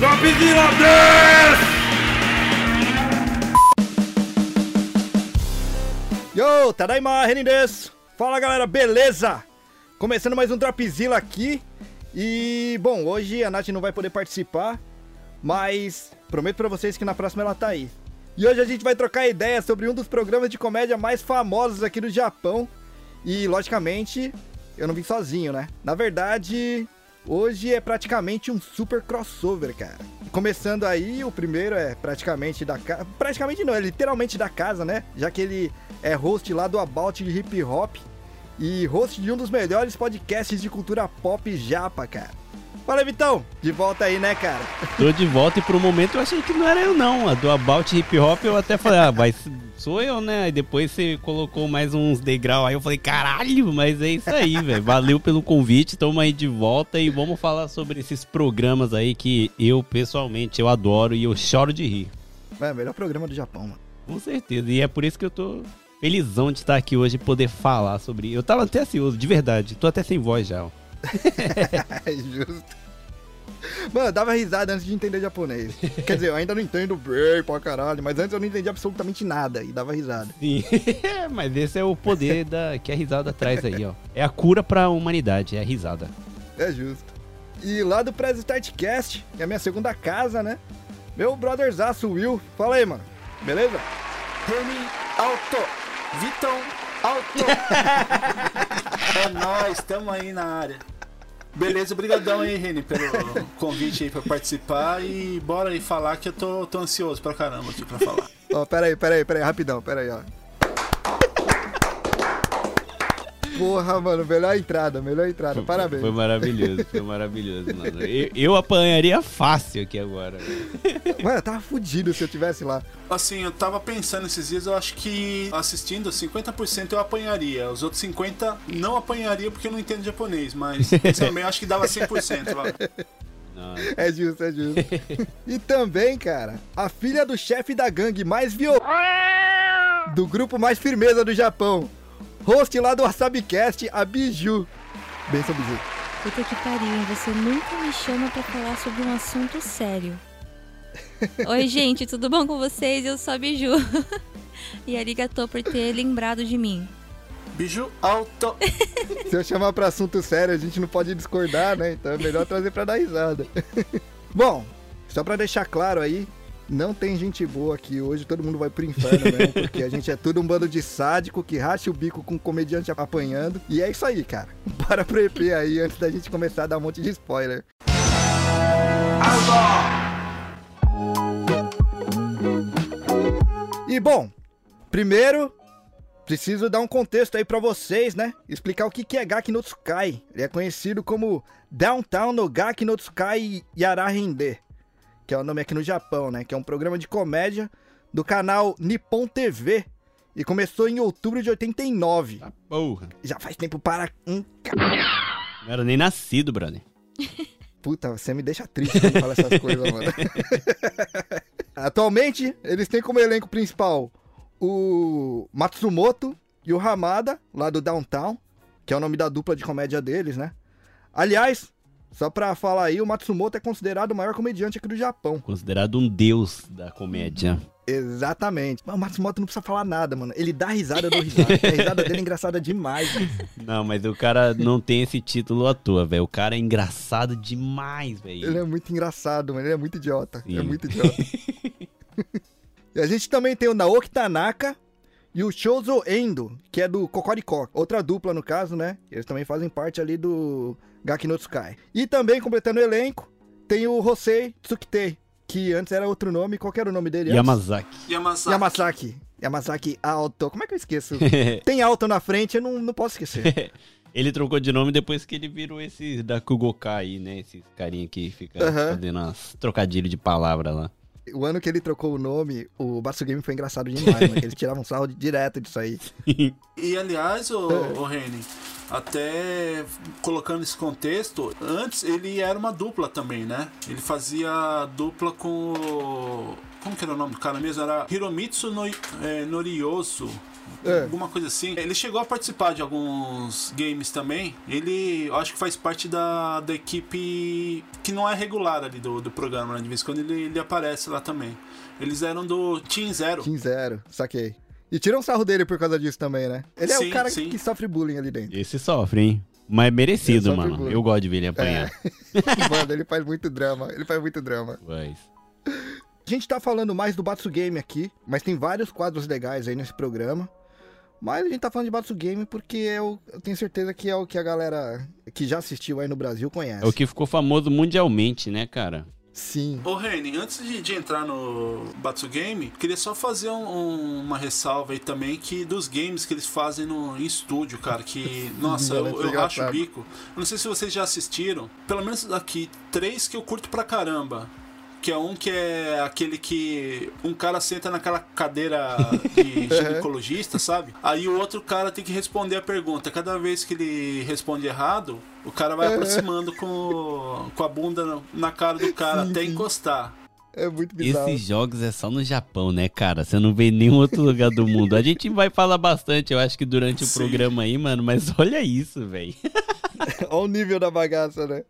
Dropzilla 10! Yo, Tadaima, Renin desu. Fala galera, beleza? Começando mais um Dropzilla aqui. E, bom, hoje a Nath não vai poder participar, mas prometo pra vocês que na próxima ela tá aí. E hoje a gente vai trocar ideias sobre um dos programas de comédia mais famosos aqui do Japão. E, logicamente, eu não vim sozinho, né? Na verdade, hoje é praticamente um super crossover, cara. Começando aí, o primeiro é praticamente da casa. Praticamente não, é literalmente da casa, né? Já que ele é host lá do About de Hip Hop e host de um dos melhores podcasts de cultura pop japa, cara. Fala, Vitão! De volta aí, né, cara? Tô de volta e por um momento eu achei que não era eu, não. A do About Hip Hop eu até falei, ah, mas sou eu, né? Aí depois você colocou mais uns degrau aí, eu falei, caralho, mas é isso aí, velho. Valeu pelo convite, tamo aí de volta e vamos falar sobre esses programas aí que eu, pessoalmente, eu adoro e eu choro de rir. É, melhor programa do Japão, mano. Com certeza, e é por isso que eu tô felizão de estar aqui hoje e poder falar sobre. Eu tava até ansioso, de verdade. Tô até sem voz já, ó. É Justo. Mano, eu dava risada antes de entender japonês. Quer dizer, eu ainda não entendo bem pra caralho, mas antes eu não entendi absolutamente nada e dava risada. Sim, mas esse é o poder da, que a risada traz aí, ó. É a cura pra humanidade, é a risada. É justo. E lá do Press Startcast, que é a minha segunda casa, né? Meu brotherzaço Will. Fala aí, mano. Beleza? Remy Alto, Vitão Alto. é nóis, tamo aí na área. Beleza, obrigadão aí, Reni, pelo convite aí pra participar e bora aí falar que eu tô, tô ansioso pra caramba aqui pra falar. Ó, pera aí, pera aí, pera aí, rapidão, pera aí, ó. Porra, mano, melhor entrada, melhor entrada, parabéns. Foi maravilhoso, foi maravilhoso, mano. Eu, eu apanharia fácil aqui agora. Mano, eu tava fudido se eu tivesse lá. Assim, eu tava pensando esses dias, eu acho que assistindo 50% eu apanharia. Os outros 50% não apanharia porque eu não entendo japonês, mas também acho que dava 100%. Vai. Nossa. É justo, é justo. e também, cara, a filha do chefe da gangue mais violenta do grupo mais firmeza do Japão. Host lá do WasabiCast, a Biju. Benção, Biju. Puta que pariu, hein? Você nunca me chama pra falar sobre um assunto sério. Oi, gente, tudo bom com vocês? Eu sou a Biju. e arigatou por ter lembrado de mim. Biju Alto. Se eu chamar pra assunto sério, a gente não pode discordar, né? Então é melhor trazer pra dar risada. Bom, só pra deixar claro aí, não tem gente boa aqui hoje, todo mundo vai pro inferno mesmo, porque a gente é tudo um bando de sádico que racha o bico com um comediante apanhando. E é isso aí, cara. Bora pro EP aí antes da gente começar a dar um monte de spoiler. E bom, primeiro preciso dar um contexto aí pra vocês, né? Explicar o que que é Gaki no Tsukai. Ele é conhecido como Downtown no Gaki no Tsukai Yarahende, que é o nome aqui no Japão, né? Que é um programa de comédia do canal Nippon TV. E começou em outubro de 89. Tá porra. Já faz tempo para um Não era nem nascido, brother. Puta, você me deixa triste quando fala essas coisas, mano. Atualmente, eles têm como elenco principal o Matsumoto e o Hamada, lá do Downtown, que é o nome da dupla de comédia deles, né? Aliás, só pra falar aí, o Matsumoto é considerado o maior comediante aqui do Japão. Considerado um deus da comédia. Exatamente. Mas o Matsumoto não precisa falar nada, mano. Ele dá risada, dou risada. a risada dele é engraçada demais. mano. Não, mas o cara não tem esse título à toa, velho. O cara é engraçado demais, velho. Ele é muito engraçado, mano. Ele é muito idiota. Sim. É muito idiota. e a gente também tem o Naoki Tanaka e o Shouzo Endo, que é do Kokoriko. Outra dupla, no caso, né? Eles também fazem parte ali do Gaki no Tsukai. E também, completando o elenco, tem o Hosei Tsukitei, que antes era outro nome. Qual que era o nome dele antes? Yamazaki. Yamasaki. Yamasaki. Yamasaki Alto. Como é que eu esqueço? Tem alto na frente, eu não, não posso esquecer. Ele trocou de nome depois que ele virou esse da Kugoka aí, né? Esses carinha que fica fazendo umas trocadilhos de palavra lá. O ano que ele trocou o nome, o Batsu Game foi engraçado demais, mano. que Eles tiravam sarro direto disso aí. E aliás, o, o Reni, até colocando esse contexto, antes ele era uma dupla também, né? Ele fazia dupla com. Como que era o nome do cara mesmo? Era Hiromitsu no, é, Norioso. É. alguma coisa assim. Ele chegou a participar de alguns games também. Ele, eu acho que faz parte da, da equipe que não é regular ali do, do programa, né? De vez em quando ele, ele aparece lá também. Eles eram do Team Zero. Team Zero, saquei. E tiram sarro dele por causa disso também, né? Ele é Sim, o cara sim. que sofre bullying ali dentro. Esse sofre, hein? Mas merecido, Ele sofre mano. bullying. Eu gosto de ver ele apanhar. Mano, ele faz muito drama. Ele faz muito drama. Mas... A gente tá falando mais do Batsu Game aqui, mas tem vários quadros legais aí nesse programa. Mas a gente tá falando de Batsu Game porque eu, eu tenho certeza que é o que a galera que já assistiu aí no Brasil conhece. É o que ficou famoso mundialmente, né, cara? Sim. Ô Reni, antes de, de entrar no Batsu Game, queria só fazer um- um- uma ressalva aí também que dos games que eles fazem no, em estúdio, cara, que, nossa, eu, é eu racho o engraçado. bico. Eu não sei se vocês já assistiram, pelo menos aqui, três que eu curto pra caramba. Que é um que é aquele que um cara senta naquela cadeira de ginecologista, sabe? Aí o outro cara tem que responder a pergunta. Cada vez que ele responde errado, o cara vai aproximando com, com a bunda na- cara do cara Sim, até encostar. É muito bizarro. Esses jogos é só no Japão, né, cara? Você não vê em nenhum outro lugar do mundo. A gente vai falar bastante, eu acho que durante o Sim. programa aí, mano, mas olha isso, velho. Olha o nível da bagaça, né?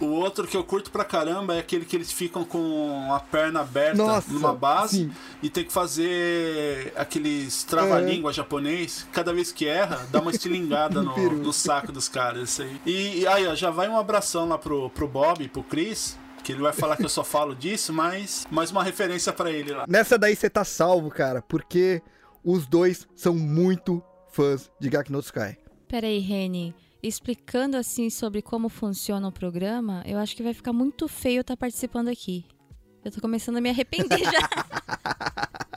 O outro que eu curto pra caramba é aquele que eles ficam com a perna aberta Nossa, numa base sim. e tem que fazer aqueles trava-língua japonês. Cada vez que erra, dá uma estilingada no, no saco dos caras. Isso aí. E, e aí, ó, já vai um abração lá pro, pro Bob, pro Chris. Que ele vai falar que eu só falo disso, mas mais uma referência pra ele lá. Nessa daí você tá salvo, cara, porque os dois são muito fãs de Gak no Sky. Peraí, Reni. Explicando assim sobre como funciona o programa, eu acho que vai ficar muito feio estar participando aqui. Eu tô começando a me arrepender já.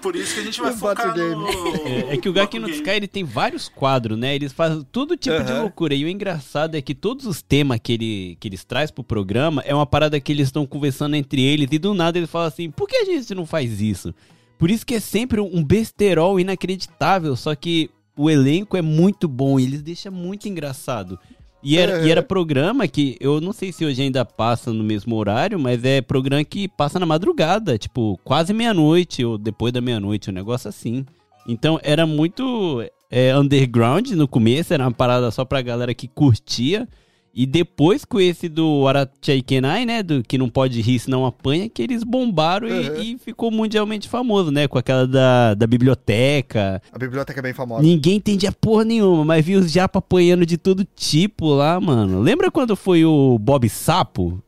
Por isso que a gente vai O focar no. É, é que o Gaki no Sky ele tem vários quadros, né? Eles fazem todo tipo de Aham. loucura. E o engraçado é que todos os temas que, ele, que eles trazem pro programa é uma parada que eles estão conversando entre eles e do nada eles falam assim: por que a gente não faz isso? Por isso que é sempre um besterol inacreditável, só que o elenco é muito bom e eles deixam muito engraçado. E era, e era programa que eu não sei se hoje ainda passa no mesmo horário, mas é programa que passa na madrugada, tipo, quase meia-noite ou depois da meia-noite, um negócio assim. Então era muito é, underground no começo, era uma parada só pra galera que curtia. E depois com esse do Arachai Kenai, né? Do que não pode rir senão apanha, que eles bombaram e- Uhum. e, ficou mundialmente famoso, né? Com aquela da, da biblioteca. A biblioteca é bem famosa. Ninguém entendia porra nenhuma, mas vi os japa apanhando de todo tipo lá, mano. Lembra quando foi o Bob Sapo?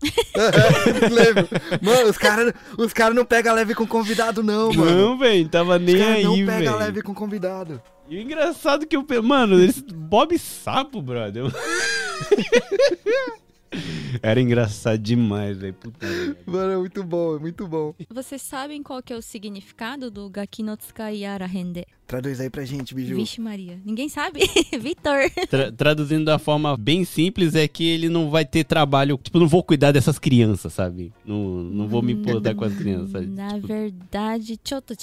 Lembro. Mano, os caras os cara não pegam leve com convidado, não, mano. Não, velho, tava os nem caras aí, não pegam velho. leve com convidado. E o engraçado que eu. Mano, esse Bob Sapo, brother. Era engraçado demais, velho. Mano, é muito bom, é muito bom. Vocês sabem qual que é o significado do Gaki no Tsukai Yara Rende? Traduz aí pra gente, Biju. Vixe Maria. Ninguém sabe? Vitor. Tra- traduzindo da forma bem simples, é que ele não vai ter trabalho. Tipo, não vou cuidar dessas crianças, sabe? Não, não vou me importar com as crianças. Na Tipo, verdade, choto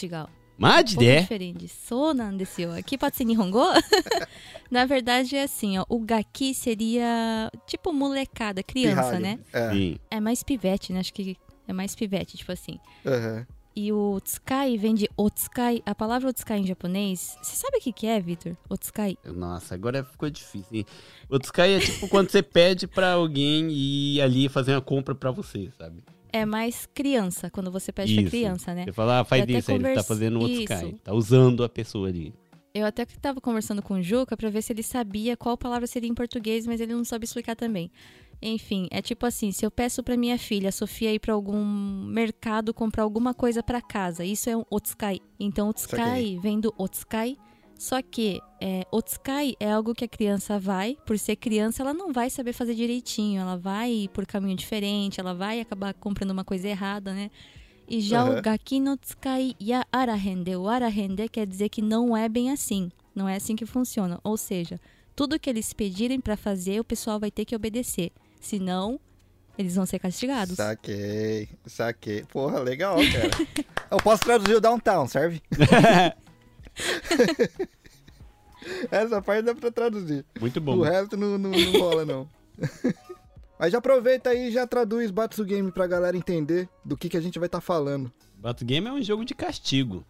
Um é. So nan desu yo. Aqui pode ser Nihongo? Na verdade é assim, ó. O Gaki seria tipo molecada, criança, Pirralho. né? É. Sim. É mais pivete, né? Acho que é mais pivete, tipo assim. aham. E o Tsukai vem de Otsukai. A palavra Otsukai em japonês, você sabe o que que é, Vitor? Otsukai. Nossa, agora ficou difícil. hein? O Tsukai é tipo quando você pede pra alguém ir ali fazer uma compra pra você, sabe? É mais criança, quando você pede pra Isso. criança, né? Você fala, ah, faz Eu até isso, aí ele tá fazendo o Isso. Tsukai. Tá usando a pessoa ali. Eu até que tava conversando com o Juca pra ver se ele sabia qual palavra seria em português, mas ele não sabe explicar também. Enfim, é tipo assim, se eu peço pra minha filha, a Sofia, ir pra algum mercado comprar alguma coisa pra casa, isso é um otsukai. Então, otsukai Saquei. vem do otsukai, só que é, otsukai é algo que a criança vai, por ser criança, ela não vai saber fazer direitinho, ela vai por caminho diferente, ela vai acabar comprando uma coisa errada, né? E já Aham. o Gaki no Tsukai ya Arahende, o Arahende quer dizer que não é bem assim. Não é assim que funciona. Ou seja, tudo que eles pedirem pra fazer, o pessoal vai ter que obedecer. Senão, eles vão ser castigados. Saquei, saquei. Porra, legal, cara. Eu posso traduzir o downtown, serve? Essa parte dá pra traduzir. Muito O bom. resto não, não, não rola, não. Mas já aproveita aí e já traduz Batsu Game pra galera entender do que, que a gente vai estar falando. Battle Game é um jogo de castigo.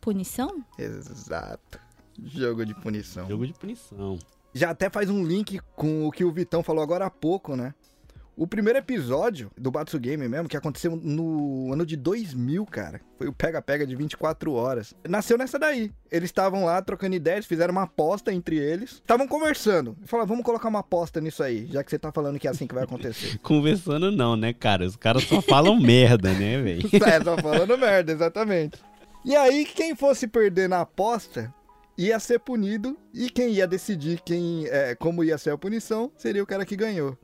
punição? Exato. Jogo de punição. Jogo de punição. Já até faz um link com o que o Vitão falou agora há pouco, né? O primeiro episódio do Batsu Game mesmo, que aconteceu no ano de 2000, cara, foi o pega-pega de 24 horas. Nasceu nessa daí. Eles estavam lá trocando ideias, fizeram uma aposta entre eles. Estavam conversando. Falaram, vamos colocar uma aposta nisso aí, já que você tá falando que é assim que vai acontecer. Conversando não, né, cara? Os caras só falam merda, né, velho? é, só falando merda, exatamente. E aí, quem fosse perder na aposta ia ser punido e quem ia decidir quem, é, como ia ser a punição seria o cara que ganhou.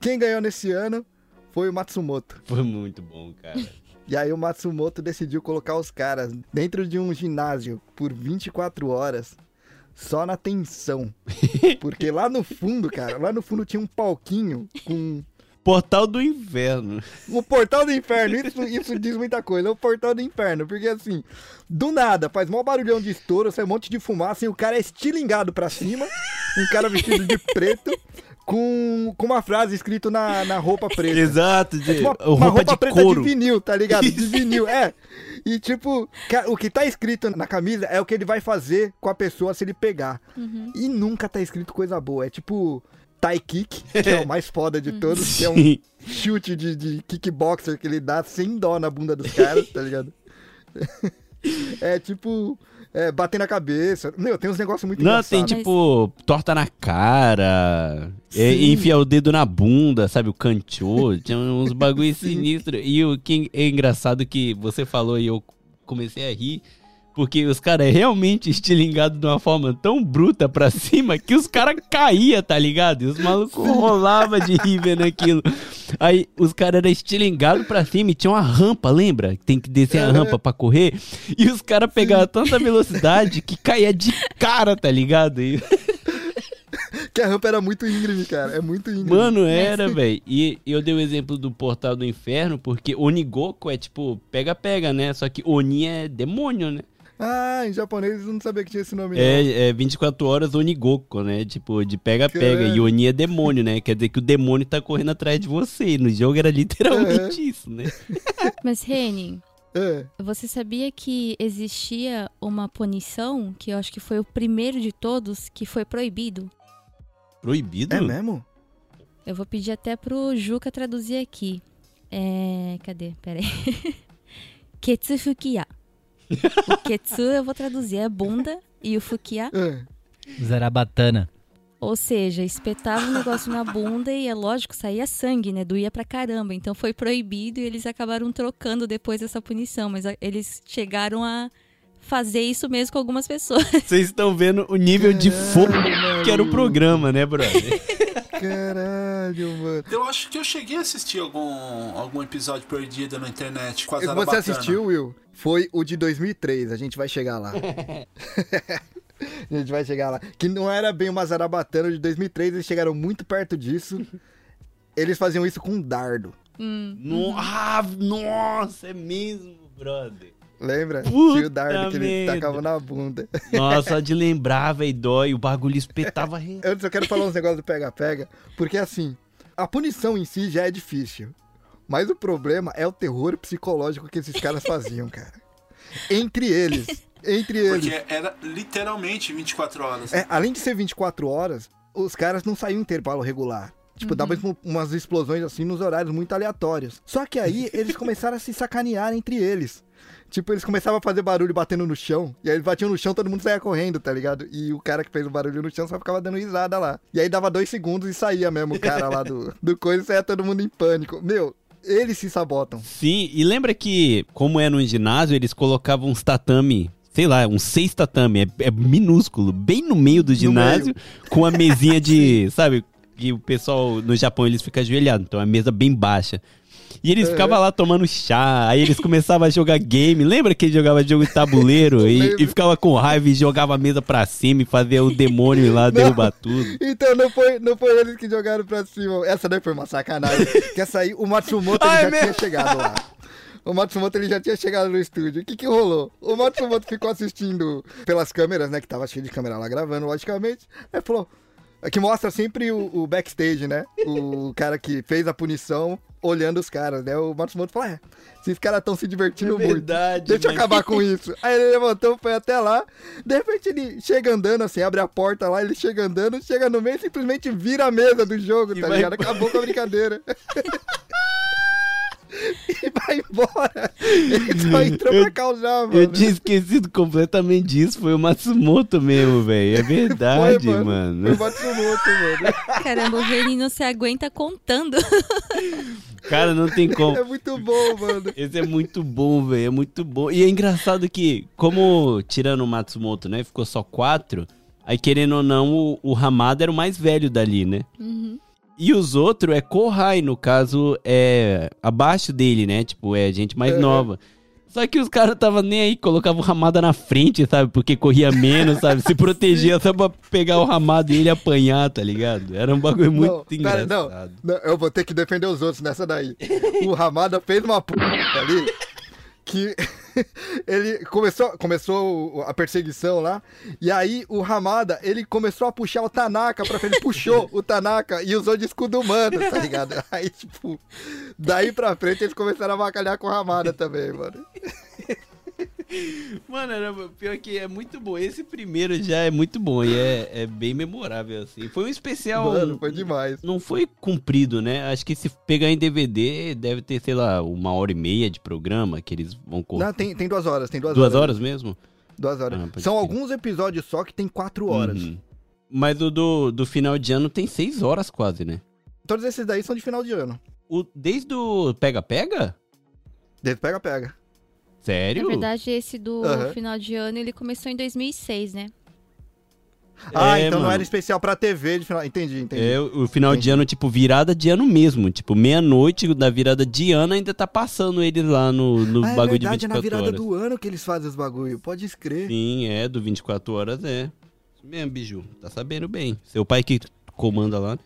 Quem ganhou nesse ano foi o Matsumoto. Foi muito bom, cara. E aí o Matsumoto decidiu colocar os caras dentro de um ginásio por 24 horas. Só na tensão. Porque lá no fundo, cara, lá no fundo tinha um palquinho com Portal do Inferno. o portal do inferno. Isso, isso diz muita coisa. É o portal do inferno. Porque assim, do nada, faz mó barulhão de estouro, sai um monte de fumaça e o cara é estilingado pra cima. Um cara vestido de preto. Com, com uma frase escrita na, na roupa preta. Exato, de É tipo uma, roupa, uma roupa de preta couro. de vinil, tá ligado? De vinil, é. E tipo, o que tá escrito na camisa é o que ele vai fazer com a pessoa se ele pegar. E nunca tá escrito coisa boa. É tipo tie kick, que é o mais foda de todos, que é um chute de, de kickboxer que ele dá sem dó na bunda dos caras, tá ligado? É tipo, é, bater na cabeça. Meu, tem uns negócios muito Não, tem tipo, torta na cara, é, Sim. enfia o dedo na bunda, sabe? O canchô, tinha uns bagulho sinistro. E o que é engraçado que você falou e eu comecei a rir, porque os caras é realmente estilingados de uma forma tão bruta pra cima que os caras caíam, tá ligado? E os malucos rolavam de rir vendo aquilo. Aí os caras eram estilingados pra cima e tinha uma rampa, lembra? Tem que descer a rampa pra correr. E os caras pegavam tanta velocidade que caía de cara, tá ligado? E, Que a rampa era muito íngreme, cara. É muito íngreme. mano, era, velho. E eu dei o exemplo do Portal do Inferno porque Onigoko é tipo pega-pega, né? Só que Oni é demônio, né? Ah, em japonês eu não sabia que tinha esse nome. não. É, é 24 horas Onigoko, né? Tipo, de pega-pega. E Oni é demônio, né? Quer dizer que o demônio tá correndo atrás de você. E no jogo era literalmente isso, né? Mas, Reni, É. você sabia que existia uma punição, que eu acho que foi o primeiro de todos, que foi proibido? Proibido? É mesmo? Eu vou pedir até pro Juca traduzir aqui. É. Cadê? Pera aí. Ketsufukiya. O ketsu eu vou traduzir, é bunda, e o fukiya, É. Zarabatana. ou seja, espetava um negócio na bunda e é lógico, saía sangue, né? Doía pra caramba. Então foi proibido e eles acabaram trocando depois essa punição. Mas a- eles chegaram a fazer isso mesmo com algumas pessoas. Vocês estão vendo o nível de fogo que era o programa, né, brother? Caralho, mano. Eu acho que eu cheguei a assistir algum, algum episódio perdido na internet com a Você Zarabatana. assistiu, Will? Foi o de 2003, a gente vai chegar lá. a gente vai chegar lá. Que não era bem uma Zarabatana de 2003, eles chegaram muito perto disso. Eles faziam isso com um dardo. No- ah, nossa, é mesmo, brother. Lembra? Puta Tinha o dardo que ele tacava na bunda. Nossa, de lembrar, velho, dói. O bagulho espetava. re- Eu só quero falar uns negócios do pega-pega, porque assim, a punição em si já é difícil. Mas o problema é o terror psicológico que esses caras faziam, cara. Entre eles. Entre eles. Porque era literalmente 24 horas. É, além de ser 24 horas, os caras não saíam em intervalo regular. Tipo, dava um- umas explosões assim nos horários muito aleatórios. Só que aí eles começaram a se sacanear entre eles. Tipo, eles começavam a fazer barulho batendo no chão. E aí eles batiam no chão, todo mundo saía correndo, tá ligado? E o cara que fez o barulho no chão só ficava dando risada lá. E aí dava dois segundos e saía mesmo o cara lá do, do coisa e saía todo mundo em pânico. Meu, eles se sabotam. Sim, e lembra que, como é no ginásio, eles colocavam uns tatame, sei lá, uns seis tatame, é, é minúsculo, bem no meio do ginásio, com a mesinha de, sabe, que o pessoal no Japão eles ficam ajoelhados, então é uma mesa bem baixa. E eles ficavam lá tomando chá, aí eles começavam a jogar game. Lembra que jogava jogo de tabuleiro e, e ficava com raiva e jogava a mesa pra cima e fazia o demônio ir lá derrubar tudo? Então não foi, não foi eles que jogaram pra cima. Essa daí foi uma sacanagem. que essa aí, o Matsumoto ele Ah, é já tinha mesmo? chegado lá. O Matsumoto ele já tinha chegado no estúdio. O que que rolou? O Matsumoto ficou assistindo pelas câmeras, né? Que tava cheio de câmera lá gravando, logicamente. Aí falou: Que mostra sempre o, o backstage, né? O cara que fez a punição olhando os caras, né? O Matsumoto fala, é, esses caras estão se divertindo É muito. verdade, Deixa eu mas- acabar com isso. Aí ele levantou, foi até lá. De repente ele chega andando assim, abre a porta lá, ele chega andando, chega no meio e simplesmente vira a mesa do jogo, E tá vai ligado? Acabou com a brincadeira. e vai embora. Ele só entrou pra causar, mano. Eu tinha esquecido completamente disso. Foi o Matsumoto mesmo, velho. É verdade, Foi, mano. Foi o Matsumoto, mano. Caramba, o Reni não se aguenta contando. Cara, não tem como. É muito bom, mano. Esse é muito bom, velho. É muito bom. E é engraçado que, como tirando o Matsumoto, né? Ficou só quatro. Aí, querendo ou não, o, o Hamada era o mais velho dali, né? Uhum. E os outros é Kohai, no caso, é abaixo dele, né? Tipo, é gente mais Uhum. nova. Só que os caras tava nem aí, colocavam o Ramada na frente, sabe? Porque corria menos, sabe? Se protegia só pra pegar o Ramada e ele apanhar, tá ligado? Era um bagulho muito Não, pera, engraçado. não, não, eu vou ter que defender os outros nessa daí. O Ramada fez uma p ali que ele começou, começou a perseguição lá, e aí o Ramada, ele começou a puxar o Tanaka pra frente, puxou o Tanaka e usou de escudo humano, tá ligado? Aí, tipo, daí pra frente eles começaram a avacalhar com o Ramada também, mano. Mano, era, pior que é muito bom. Esse primeiro já é muito bom e é, é bem memorável, assim. Foi um especial. Mano, foi demais. Não foi comprido, né? Acho que se pegar em DVD, deve ter, sei lá, uma hora e meia de programa que eles vão correr. Não, tem, tem duas horas, tem duas, Duas horas mesmo? Duas horas. Ah, São alguns episódios só que tem quatro horas. Uhum. Mas o do, do final de ano tem seis horas quase, né? Todos esses daí são de final de ano. O, desde o Pega Pega? Desde pega, pega. Sério? Na verdade, esse do Aham. final de ano, ele começou em 2006, né? Ah, É, então não mano. era especial pra TV de final. Entendi, entendi. É, o final de Entendi. ano, tipo, virada de ano mesmo. Tipo, meia-noite da virada de ano ainda tá passando eles lá no, no ah, é bagulho verdade, de é na 24 virada horas. do ano que eles fazem os bagulho. Pode escrever. Sim, é, do 24 horas é. Isso mesmo, Biju. Tá sabendo bem. Seu pai que comanda lá.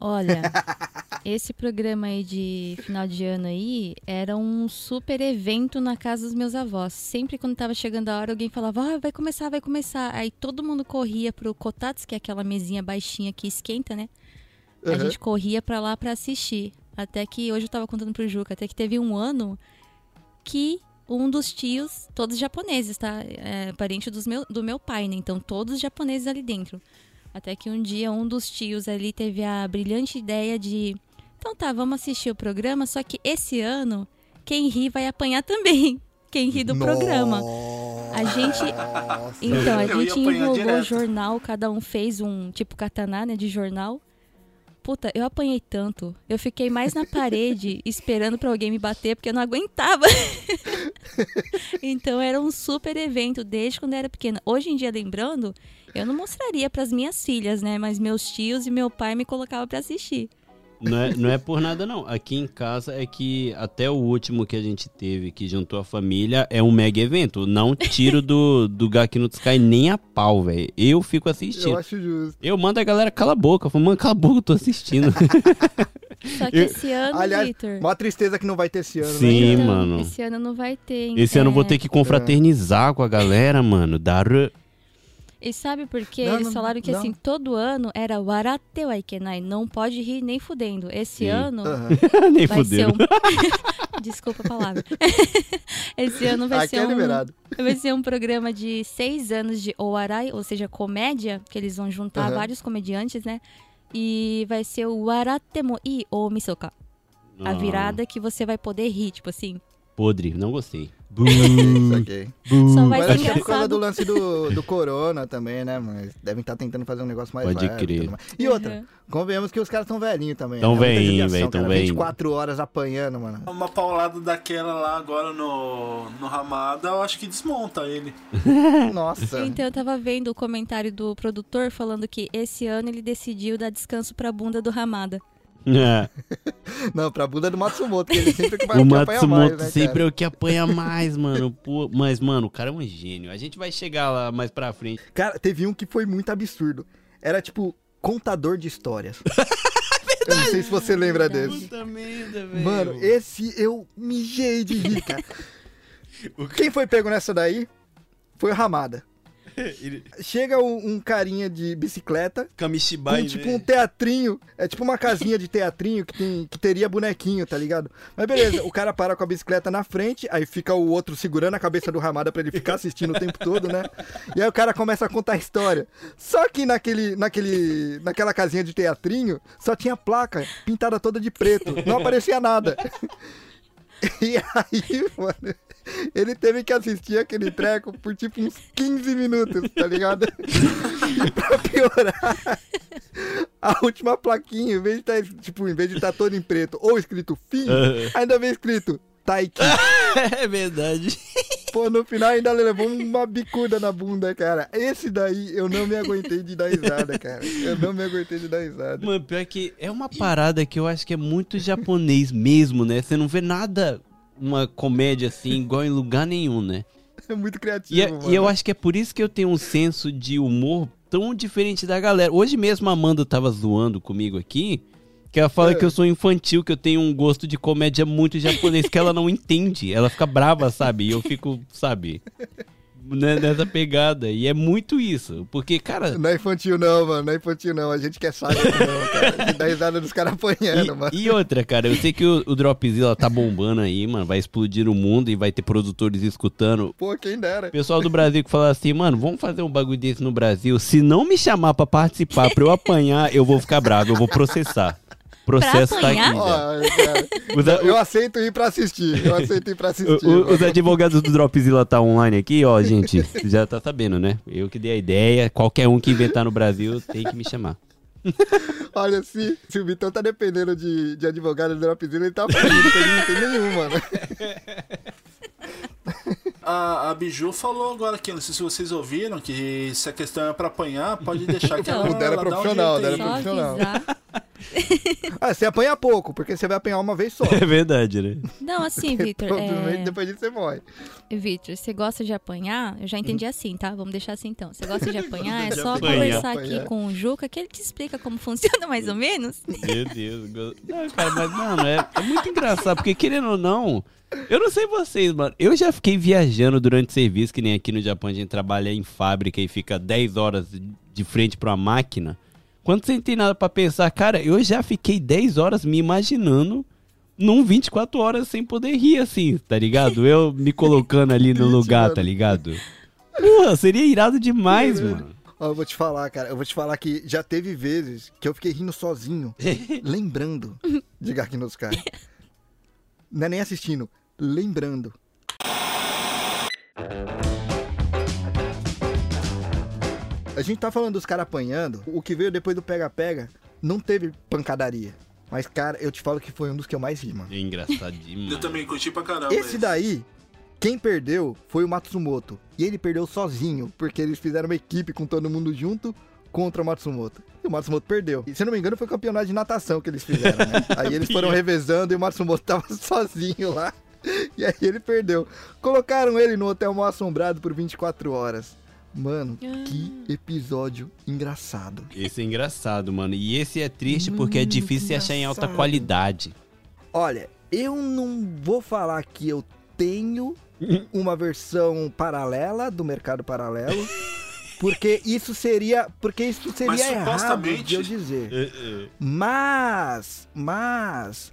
Olha, esse programa aí de final de ano aí era um super evento na casa dos meus avós. Sempre quando tava chegando a hora, alguém falava, ah, vai começar, vai começar. Aí todo mundo corria pro Kotatsu, que é aquela mesinha baixinha que esquenta, né? A Aham. gente corria pra lá pra assistir. Até que, hoje eu tava contando pro Juca, até que teve um ano que um dos tios, todos japoneses, tá? É, parente dos meu, do meu pai, né? Então todos japoneses ali dentro. Até que um dia um dos tios ali teve a brilhante ideia de. Então tá, vamos assistir o programa, só que esse ano quem ri vai apanhar também. Quem ri do programa. A gente. Nossa. Então, a gente enrolou o jornal, cada um fez um tipo kataná, né, de jornal. Puta, eu apanhei tanto. Eu fiquei mais na parede esperando pra alguém me bater porque eu não aguentava. então era um super evento desde quando eu era pequena. Hoje em dia, lembrando, eu não mostraria pras minhas filhas, né, mas meus tios e meu pai me colocavam pra assistir. Não é, não é por nada, não. Aqui em casa é que até o último que a gente teve, que juntou a família, é um mega evento. Não tiro do, do Gaki no Sky nem a pau, velho. Eu fico Eu assistindo. acho justo. Eu mando a galera cala a boca. Eu falo, mano, cala a boca, eu tô assistindo. Só que Eu- esse ano, Aliás, Vitor. Uma tristeza que não vai ter esse ano, Sim. né? então, mano. Esse ano não vai ter. hein? Esse ano eu vou É, ter que confraternizar com a galera, mano. Dar. E sabe por quê? Não, Eles não, falaram que não. assim, todo ano era warate wa ikenai, não pode rir nem fudendo. Esse Sim. ano Aham. nem vai fudeu. ser um Desculpa a palavra. Esse ano vai Aqui ser é um liberado. vai ser um programa de seis anos de Owarai, ou seja, comédia, que eles vão juntar Aham. vários comediantes, né? E vai ser o Waratemo i o Misoka. A Ah, virada que você vai poder rir, tipo assim. Podre, não gostei. Saquei. Só vai Mas ser acho que é por causa do lance do, do corona também, né? Mas devem estar tentando fazer um negócio mais Pode leve, crer. tudo mais. E outra, Uhum. convenhamos que os caras estão velhinhos também. Tão né? Muita velhinho, judiação, velho, tão cara. velhinho. 24 horas apanhando, mano. Uma paulada daquela lá agora no, no Ramada, eu acho que desmonta ele. Nossa. Então eu tava vendo o comentário do produtor falando que esse ano ele decidiu dar descanso pra bunda do Ramada. É, Não, pra bunda do Matsumoto, que ele sempre que vai o que Matsumoto mais, né, sempre cara? é o que apanha mais, mano. Pô, mas, mano, o cara é um gênio. A gente vai chegar lá mais pra frente. Cara, teve um que foi muito absurdo. Era tipo contador de histórias. Eu não sei se você lembra desse. Puta merda, velho. Mano, esse eu mijei de rir, cara. Quem foi pego nessa daí foi o Ramada. Chega um, um carinha de bicicleta com Kamishibai, tipo um teatrinho. É tipo uma casinha de teatrinho que, tem, que teria bonequinho, tá ligado? Mas beleza, o cara para com a bicicleta na frente, aí fica o outro segurando a cabeça do Ramada pra ele ficar assistindo o tempo todo, né? E aí o cara começa a contar a história. Só que naquele, naquele, naquela casinha de teatrinho, só tinha placa pintada toda de preto. Não aparecia nada. E aí, mano, ele teve que assistir aquele treco por tipo uns 15 minutos, tá ligado? E pra piorar, a última plaquinha, em vez de estar, tipo, em vez de estar todo em preto ou escrito fim, ainda vem escrito Taiki. É verdade. Pô, no final ainda levou uma bicuda na bunda, cara. Esse daí eu não me aguentei de dar risada, cara. Eu não me aguentei de dar risada. Mano, pior que é uma parada que eu acho que é muito japonês mesmo, né? Você não vê nada, uma comédia assim, igual em lugar nenhum, né? É muito criativo, E, é- e eu acho que é por isso que eu tenho um senso de humor tão diferente da galera. Hoje mesmo a Amanda tava zoando comigo aqui, que ela fala É. que eu sou infantil, que eu tenho um gosto de comédia muito japonês, que ela não entende. Ela fica brava, sabe? E eu fico, sabe, nessa pegada. E é muito isso. Porque, cara, Não é infantil não, mano. Não é infantil não. A gente quer sabe que não, cara. Dá risada dos caras apanhando, mano. E, e outra, cara, eu sei que o, o Dropzilla tá bombando aí, mano. Vai explodir o mundo e vai ter produtores escutando. Pô, quem dera. Pessoal do Brasil que fala assim, mano, vamos fazer um bagulho desse no Brasil. Se não me chamar pra participar, pra eu apanhar, eu vou ficar bravo, eu vou processar. Processo tá aqui. Ó, Os, a- eu aceito ir pra assistir. Eu aceito ir pra assistir. o- os advogados do Dropzilla tá online aqui, ó, gente. Já tá sabendo, né? Eu que dei a ideia. Qualquer um que inventar no Brasil tem que me chamar. Olha, se, se o Vitão tá dependendo de, de advogado do Dropzilla, ele tá fudido, porque ele não tem nenhum, mano. A, a Biju falou agora aqui, não sei se vocês ouviram, que se a questão é pra apanhar, pode deixar que Então, ela, o dela é ela um profissional, o dela é profissional. Ah, você apanha pouco, porque você vai apanhar uma vez só. É verdade, né? Não, assim, Vitor. É... depois disso você morre. Vitor, você gosta de apanhar? Eu já entendi assim, tá? Vamos deixar assim então. Você gosta de apanhar? É só apanhar. conversar Apanhar. aqui com o Juca que ele te explica como funciona mais ou menos. Meu Deus. Não, cara, mas, mano, é, é muito engraçado, porque querendo ou não, eu não sei vocês, mano. Eu já fiquei viajando durante o serviço, que nem aqui no Japão a gente trabalha em fábrica e fica 10 horas de frente pra uma máquina. Quando você não tem nada pra pensar, cara, eu já fiquei 10 horas me imaginando num 24 horas sem poder rir, assim, tá ligado? Eu me colocando ali no lugar, tá ligado? Porra, seria irado demais, mano. Ó, eu vou te falar, cara. Eu vou te falar que já teve vezes que eu fiquei rindo sozinho, lembrando de Sky. Não é nem assistindo, lembrando. A gente tá falando dos caras apanhando. O que veio depois do pega-pega não teve pancadaria. Mas, cara, eu te falo que foi um dos que eu mais ri, mano. É engraçadinho. Eu também curti pra caramba. Esse daí, quem perdeu foi o Matsumoto. E ele perdeu sozinho, porque eles fizeram uma equipe com todo mundo junto contra o Matsumoto. E o Matsumoto perdeu. E se eu não me engano, foi campeonato de natação que eles fizeram, né? Aí eles foram revezando e o Matsumoto tava sozinho lá. E aí ele perdeu. Colocaram ele no hotel mal assombrado por 24 horas. Mano, que episódio engraçado. Esse é engraçado, mano. E esse é triste porque é difícil se achar em alta qualidade. Olha, eu não vou falar que eu tenho uma versão paralela do mercado paralelo, porque isso seria, porque isso seria Mas errado de eu dizer. Mas, mas,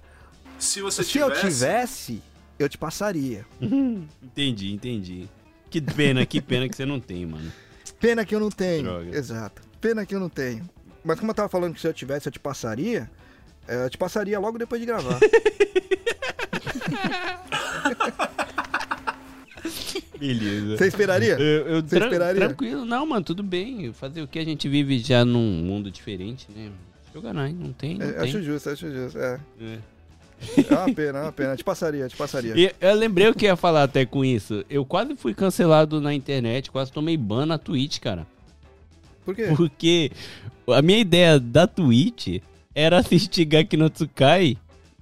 Se você se eu tivesse, tivesse, eu te passaria. Entendi, entendi. Que pena, que pena que você não tem, mano. Pena que eu não tenho. Droga. Exato. Pena que eu não tenho. Mas como eu tava falando que se eu tivesse, eu te passaria, eh, eu te passaria logo depois de gravar. Beleza. Você esperaria? Eu, eu Você esperaria? Tranquilo, não, mano, tudo bem. Fazer o que a gente vive já num mundo diferente, né? Jogar não, não tem, não É, tem. acho justo, acho justo. É. É. É uma pena, é uma pena. Te passaria, te passaria. E eu lembrei o que ia falar até com isso. Eu quase fui cancelado na internet, quase tomei ban na Twitch, cara. Por quê? Porque a minha ideia da Twitch era assistir Gaki no Tsukai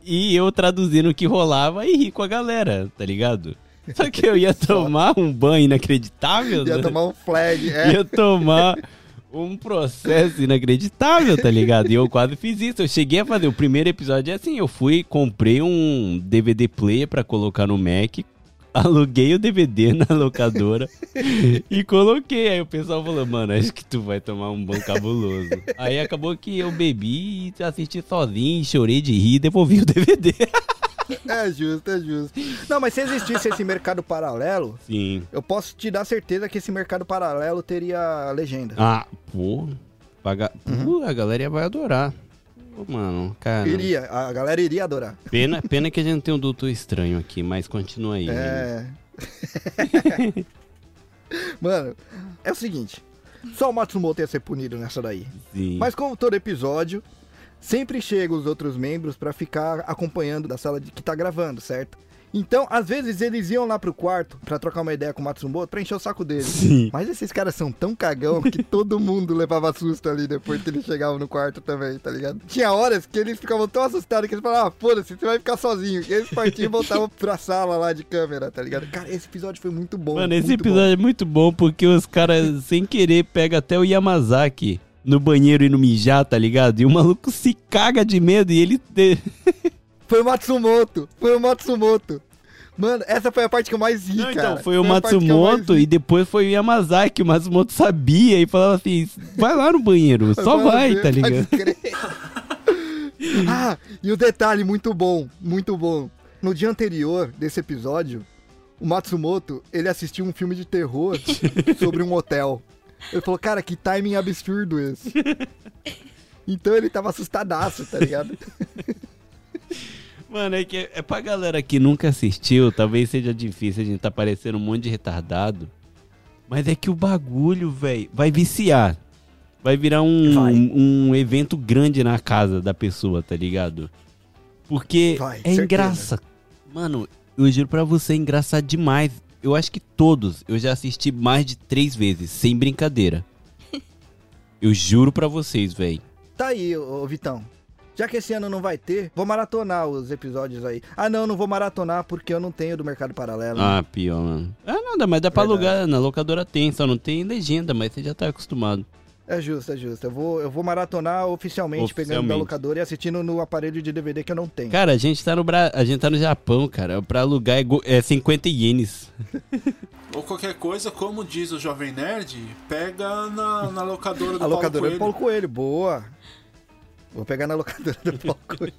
e eu traduzindo o que rolava e rir com a galera, tá ligado? Só que eu ia tomar um ban inacreditável. Ia né? tomar um flag, é. ia tomar um processo inacreditável, tá ligado? E eu quase fiz isso. Eu cheguei a fazer o primeiro episódio é assim, eu fui, comprei um DVD player pra colocar no Mac, aluguei o DVD na locadora e coloquei. Aí o pessoal falou, mano, acho que tu vai tomar um banho cabuloso. Aí acabou que eu bebi e assisti sozinho, chorei de rir e devolvi o DVD. É justo, é justo. Não, mas se existisse esse mercado paralelo, Sim. eu posso te dar certeza que esse mercado paralelo teria legenda. Ah, pô. Paga... Pô, a galera vai adorar. Pô, Mano, cara. Iria, a galera iria adorar. Pena, pena que a gente tem um doutor estranho aqui, mas continua aí. né? É. Mano, é o seguinte. Só o Matsumoto ia ser punido nessa daí. Sim. Mas como todo episódio, sempre chegam os outros membros pra ficar acompanhando da sala de que tá gravando, certo? Então, às vezes eles iam lá pro quarto pra trocar uma ideia com o Matsumoto pra encher o saco dele. Sim. Mas esses caras são tão cagão que todo mundo levava susto ali depois que eles chegavam no quarto também, tá ligado? Tinha horas que eles ficavam tão assustados que eles falavam, ah, foda-se, você vai ficar sozinho. E eles partiam e voltavam pra sala lá de câmera, tá ligado? Cara, esse episódio foi muito bom. Mano, esse muito bom. episódio é muito bom porque os caras, sem querer, pegam até o Yamazaki no banheiro e no mijar, tá ligado? E o maluco se caga de medo e ele. Foi o Matsumoto, foi o Matsumoto. Mano, essa foi a parte que eu mais ri, Não, cara. então, foi o eu mais Matsumoto e depois foi o Yamazaki. O Matsumoto sabia e falava assim: vai lá no banheiro, só vai, tá ligado? ah, e o detalhe muito bom, muito bom. No dia anterior desse episódio, o Matsumoto, ele assistiu um filme de terror sobre um hotel. Ele falou, cara, que timing absurdo esse. Então ele tava assustadaço, tá ligado? Mano, é que é pra galera que nunca assistiu, talvez seja difícil, a gente tá parecendo um monte de retardado. Mas é que o bagulho, velho, vai viciar. Vai virar um, Vai. um evento grande na casa da pessoa, tá ligado? Porque Vai, é certeza. engraçado. Mano, eu juro pra você, é engraçado demais. Eu acho que todos eu já assisti mais de três vezes, sem brincadeira. Eu juro pra vocês, velho. Tá aí, ô, ô, Vitão. Já que esse ano não vai ter, vou maratonar os episódios aí. Ah, não, não vou maratonar porque eu não tenho do Mercado Paralelo. Ah, pior, mano. Ah, nada, mas dá pra Verdade. alugar. Na locadora tem, só não tem legenda, mas você já tá acostumado. É justo, é justo. Eu vou, eu vou maratonar oficialmente, pegando da Oficialmente. locadora e assistindo no aparelho de DVD que eu não tenho. Cara, a gente tá no, Bra... a gente tá no Japão, cara. Pra alugar é, go- é 50 ienes. Ou qualquer coisa, como diz o Jovem Nerd, pega na, na locadora do A Paulo locadora do Coelho. Paulo Coelho, boa. Vou pegar na locadora do Paulo Coelho.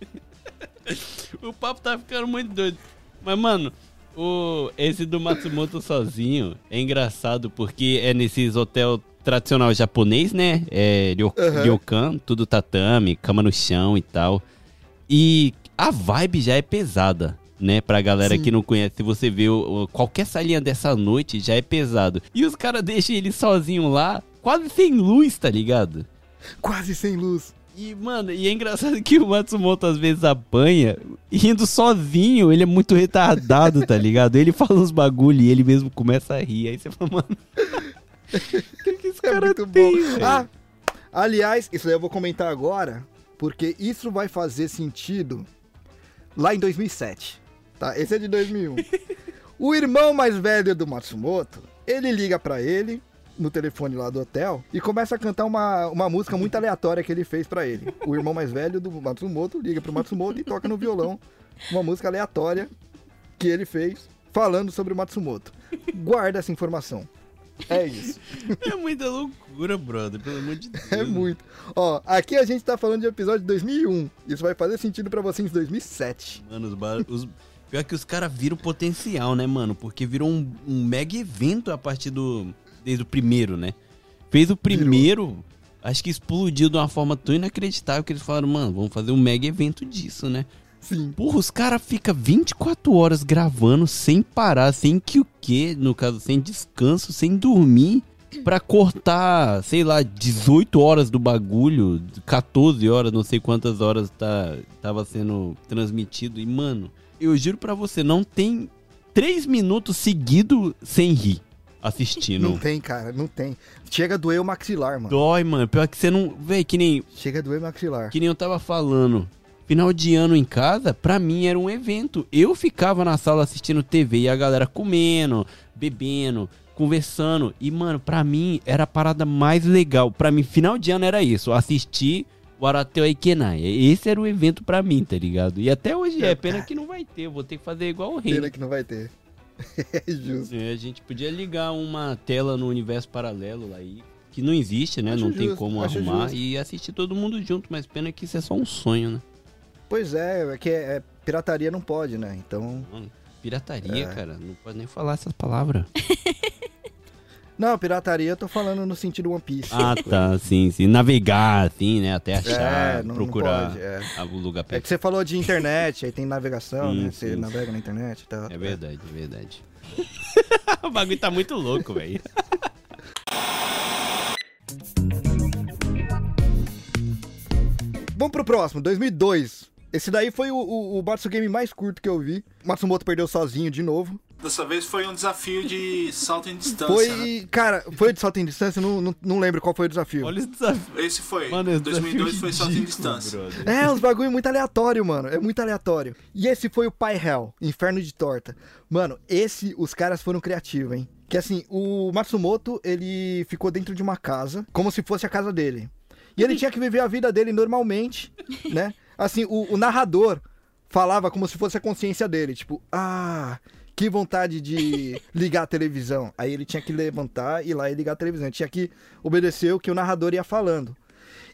O papo tá ficando muito doido. Mas, mano, o... esse do Matsumoto sozinho é engraçado porque é nesses hotel tradicional japonês, né? É ryo- Aham. ryokan, tudo tatame, cama no chão e tal. E a vibe já é pesada, né? Pra galera Sim. que não conhece, se você vê qualquer salinha dessa noite, já é pesado. E os caras deixam ele sozinho lá, quase sem luz, tá ligado? Quase sem luz. E, mano, e é engraçado que o Matsumoto às vezes apanha rindo sozinho, ele é muito retardado, tá ligado? Ele fala uns bagulho e ele mesmo começa a rir. Aí você fala, mano. Que, que esse É cara muito tem, bom. Ah, aliás, isso aí eu vou comentar agora, porque isso vai fazer sentido lá em 2007. Tá? Esse é de 2001. o irmão mais velho do Matsumoto, ele liga pra ele no telefone lá do hotel e começa a cantar uma, uma música muito aleatória que ele fez pra ele. O irmão mais velho do Matsumoto liga pro Matsumoto e toca no violão uma música aleatória que ele fez falando sobre o Matsumoto. Guarda essa informação. É isso. É muita loucura, brother, pelo amor de Deus. É muito. Ó, aqui a gente tá falando de episódio de 2001. Isso vai fazer sentido pra vocês em 2007. Mano, os, bar... os... Pior que os caras viram potencial, né, mano? Porque virou um, um mega evento a partir do. Desde o primeiro, né? Fez o primeiro, acho que explodiu de uma forma tão inacreditável que eles falaram, mano, vamos fazer um mega evento disso, né? Sim. Porra, os caras ficam 24 horas gravando sem parar, sem que o quê? No caso, sem descanso, sem dormir. Pra cortar, sei lá, 18 horas do bagulho, 14 horas, não sei quantas horas tá, tava sendo transmitido. E, mano, eu juro pra você, não tem 3 minutos seguidos sem rir assistindo. Não tem, cara, não tem. Chega a doer o maxilar, mano. Dói, mano. Pior que você não. Véi, que nem. Chega a doer o maxilar. Que nem eu tava falando. Final de ano em casa, pra mim era um evento. Eu ficava na sala assistindo TV e a galera comendo, bebendo, conversando. E, mano, pra mim era a parada mais legal. Pra mim, final de ano era isso. Assistir o Arateu Aikenai. Esse era o evento pra mim, tá ligado? E até hoje é. Pena que não vai ter. Eu vou ter que fazer igual o rei. Pena que não vai ter. É justo. É, a gente podia ligar uma tela no universo paralelo lá aí. Que não existe, né? Acho não tem justo, como acho arrumar. justo. E assistir todo mundo junto. Mas pena que isso é só um sonho, né? Pois é, é que é, pirataria não pode, né? Então. Mano, pirataria, É. cara. Não pode nem falar essas palavras. Não, pirataria eu tô falando no sentido One Piece. ah, tá. Sim, sim. Navegar, assim, né? Até achar, É, não- não procurar pode, é. lugar É perto. que você falou de internet, aí tem navegação, Sim, né? Você sim, navega na internet e tal. É verdade, é verdade. o bagulho tá muito louco, velho. Vamos pro próximo, 2002. Esse daí foi o, o, o Matsu Game mais curto que eu vi. Matsumoto perdeu sozinho de novo. Dessa vez foi um desafio de salto em distância. Foi, né? cara, foi de salto em distância, não, não, não lembro qual foi o desafio. Olha esse desafio. Esse foi. Mano, esse 2002 desafio foi salto em distância. brother. É, uns bagulho muito aleatório, mano. É muito aleatório. E esse foi o Pai Hell, Inferno de Torta. Mano, esse, os caras foram criativos, hein? Que assim, o Matsumoto, ele ficou dentro de uma casa, como se fosse a casa dele. E ele tinha que viver a vida dele normalmente, né? Assim, o, o narrador falava como se fosse a consciência dele. Tipo, ah, que vontade de ligar a televisão. Aí ele tinha que levantar, ir lá e ligar a televisão. Ele tinha que obedecer o que o narrador ia falando.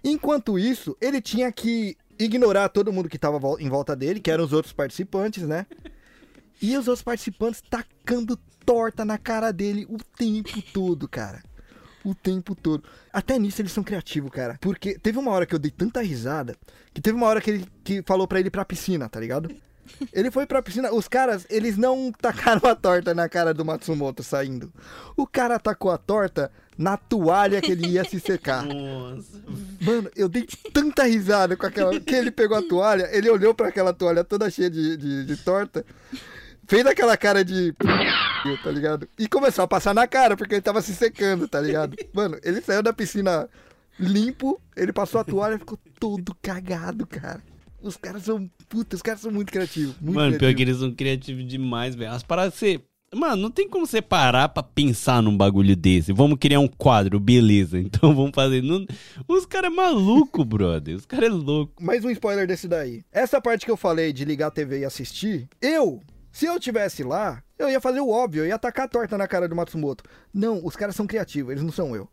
Enquanto isso, ele tinha que ignorar todo mundo que estava em volta dele, que eram os outros participantes, né? E os outros participantes tacando torta na cara dele o tempo todo, cara. O tempo todo. Até nisso eles são criativos, cara. Porque teve uma hora que eu dei tanta risada que teve uma hora que ele que falou pra ele ir pra piscina, tá ligado? Ele foi pra piscina. Os caras, eles não tacaram a torta na cara do Matsumoto saindo. O cara tacou a torta na toalha que ele ia se secar. Nossa. Mano, eu dei tanta risada com aquela. Que ele pegou a toalha, ele olhou pra aquela toalha toda cheia de, de, de torta, fez aquela cara de. tá ligado? E começou a passar na cara, porque ele tava se secando, tá ligado? Mano, ele saiu da piscina limpo, ele passou a toalha e ficou todo cagado, cara. Os caras são. Puta, os caras são muito criativos. Muito Mano, pior criativos. que eles são criativos demais, velho. As paradas você. Mano, não tem como você parar pra pensar num bagulho desse. Vamos criar um quadro, beleza. Então vamos fazer. Não... Os caras é maluco, brother. Os caras é louco. Mais um spoiler desse daí. Essa parte que eu falei de ligar a TV e assistir, eu, se eu tivesse lá, eu ia fazer o óbvio, eu ia tacar a torta na cara do Matsumoto. Não, os caras são criativos, eles não são eu.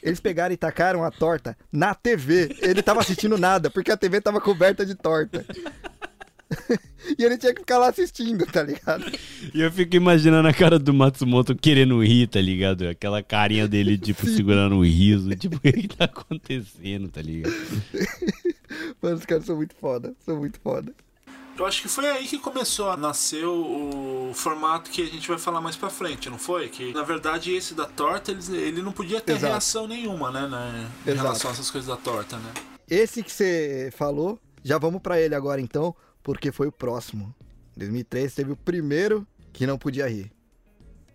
Eles pegaram e tacaram a torta na TV. Ele tava assistindo nada, porque a TV tava coberta de torta. e ele tinha que ficar lá assistindo, tá ligado? E eu fico imaginando a cara do Matsumoto querendo rir, tá ligado? Aquela carinha dele, tipo, segurando o riso. Tipo, o que tá acontecendo, tá ligado? Mano, os caras são muito foda, são muito foda. Eu acho que foi aí que começou a nascer o, o formato que a gente vai falar mais pra frente, não foi? Que na verdade esse da torta ele, ele não podia ter Exato. reação nenhuma, né? né em Exato. relação a essas coisas da torta, né? Esse que você falou, já vamos pra ele agora então, porque foi o próximo. Em 2003 teve o primeiro que não podia rir.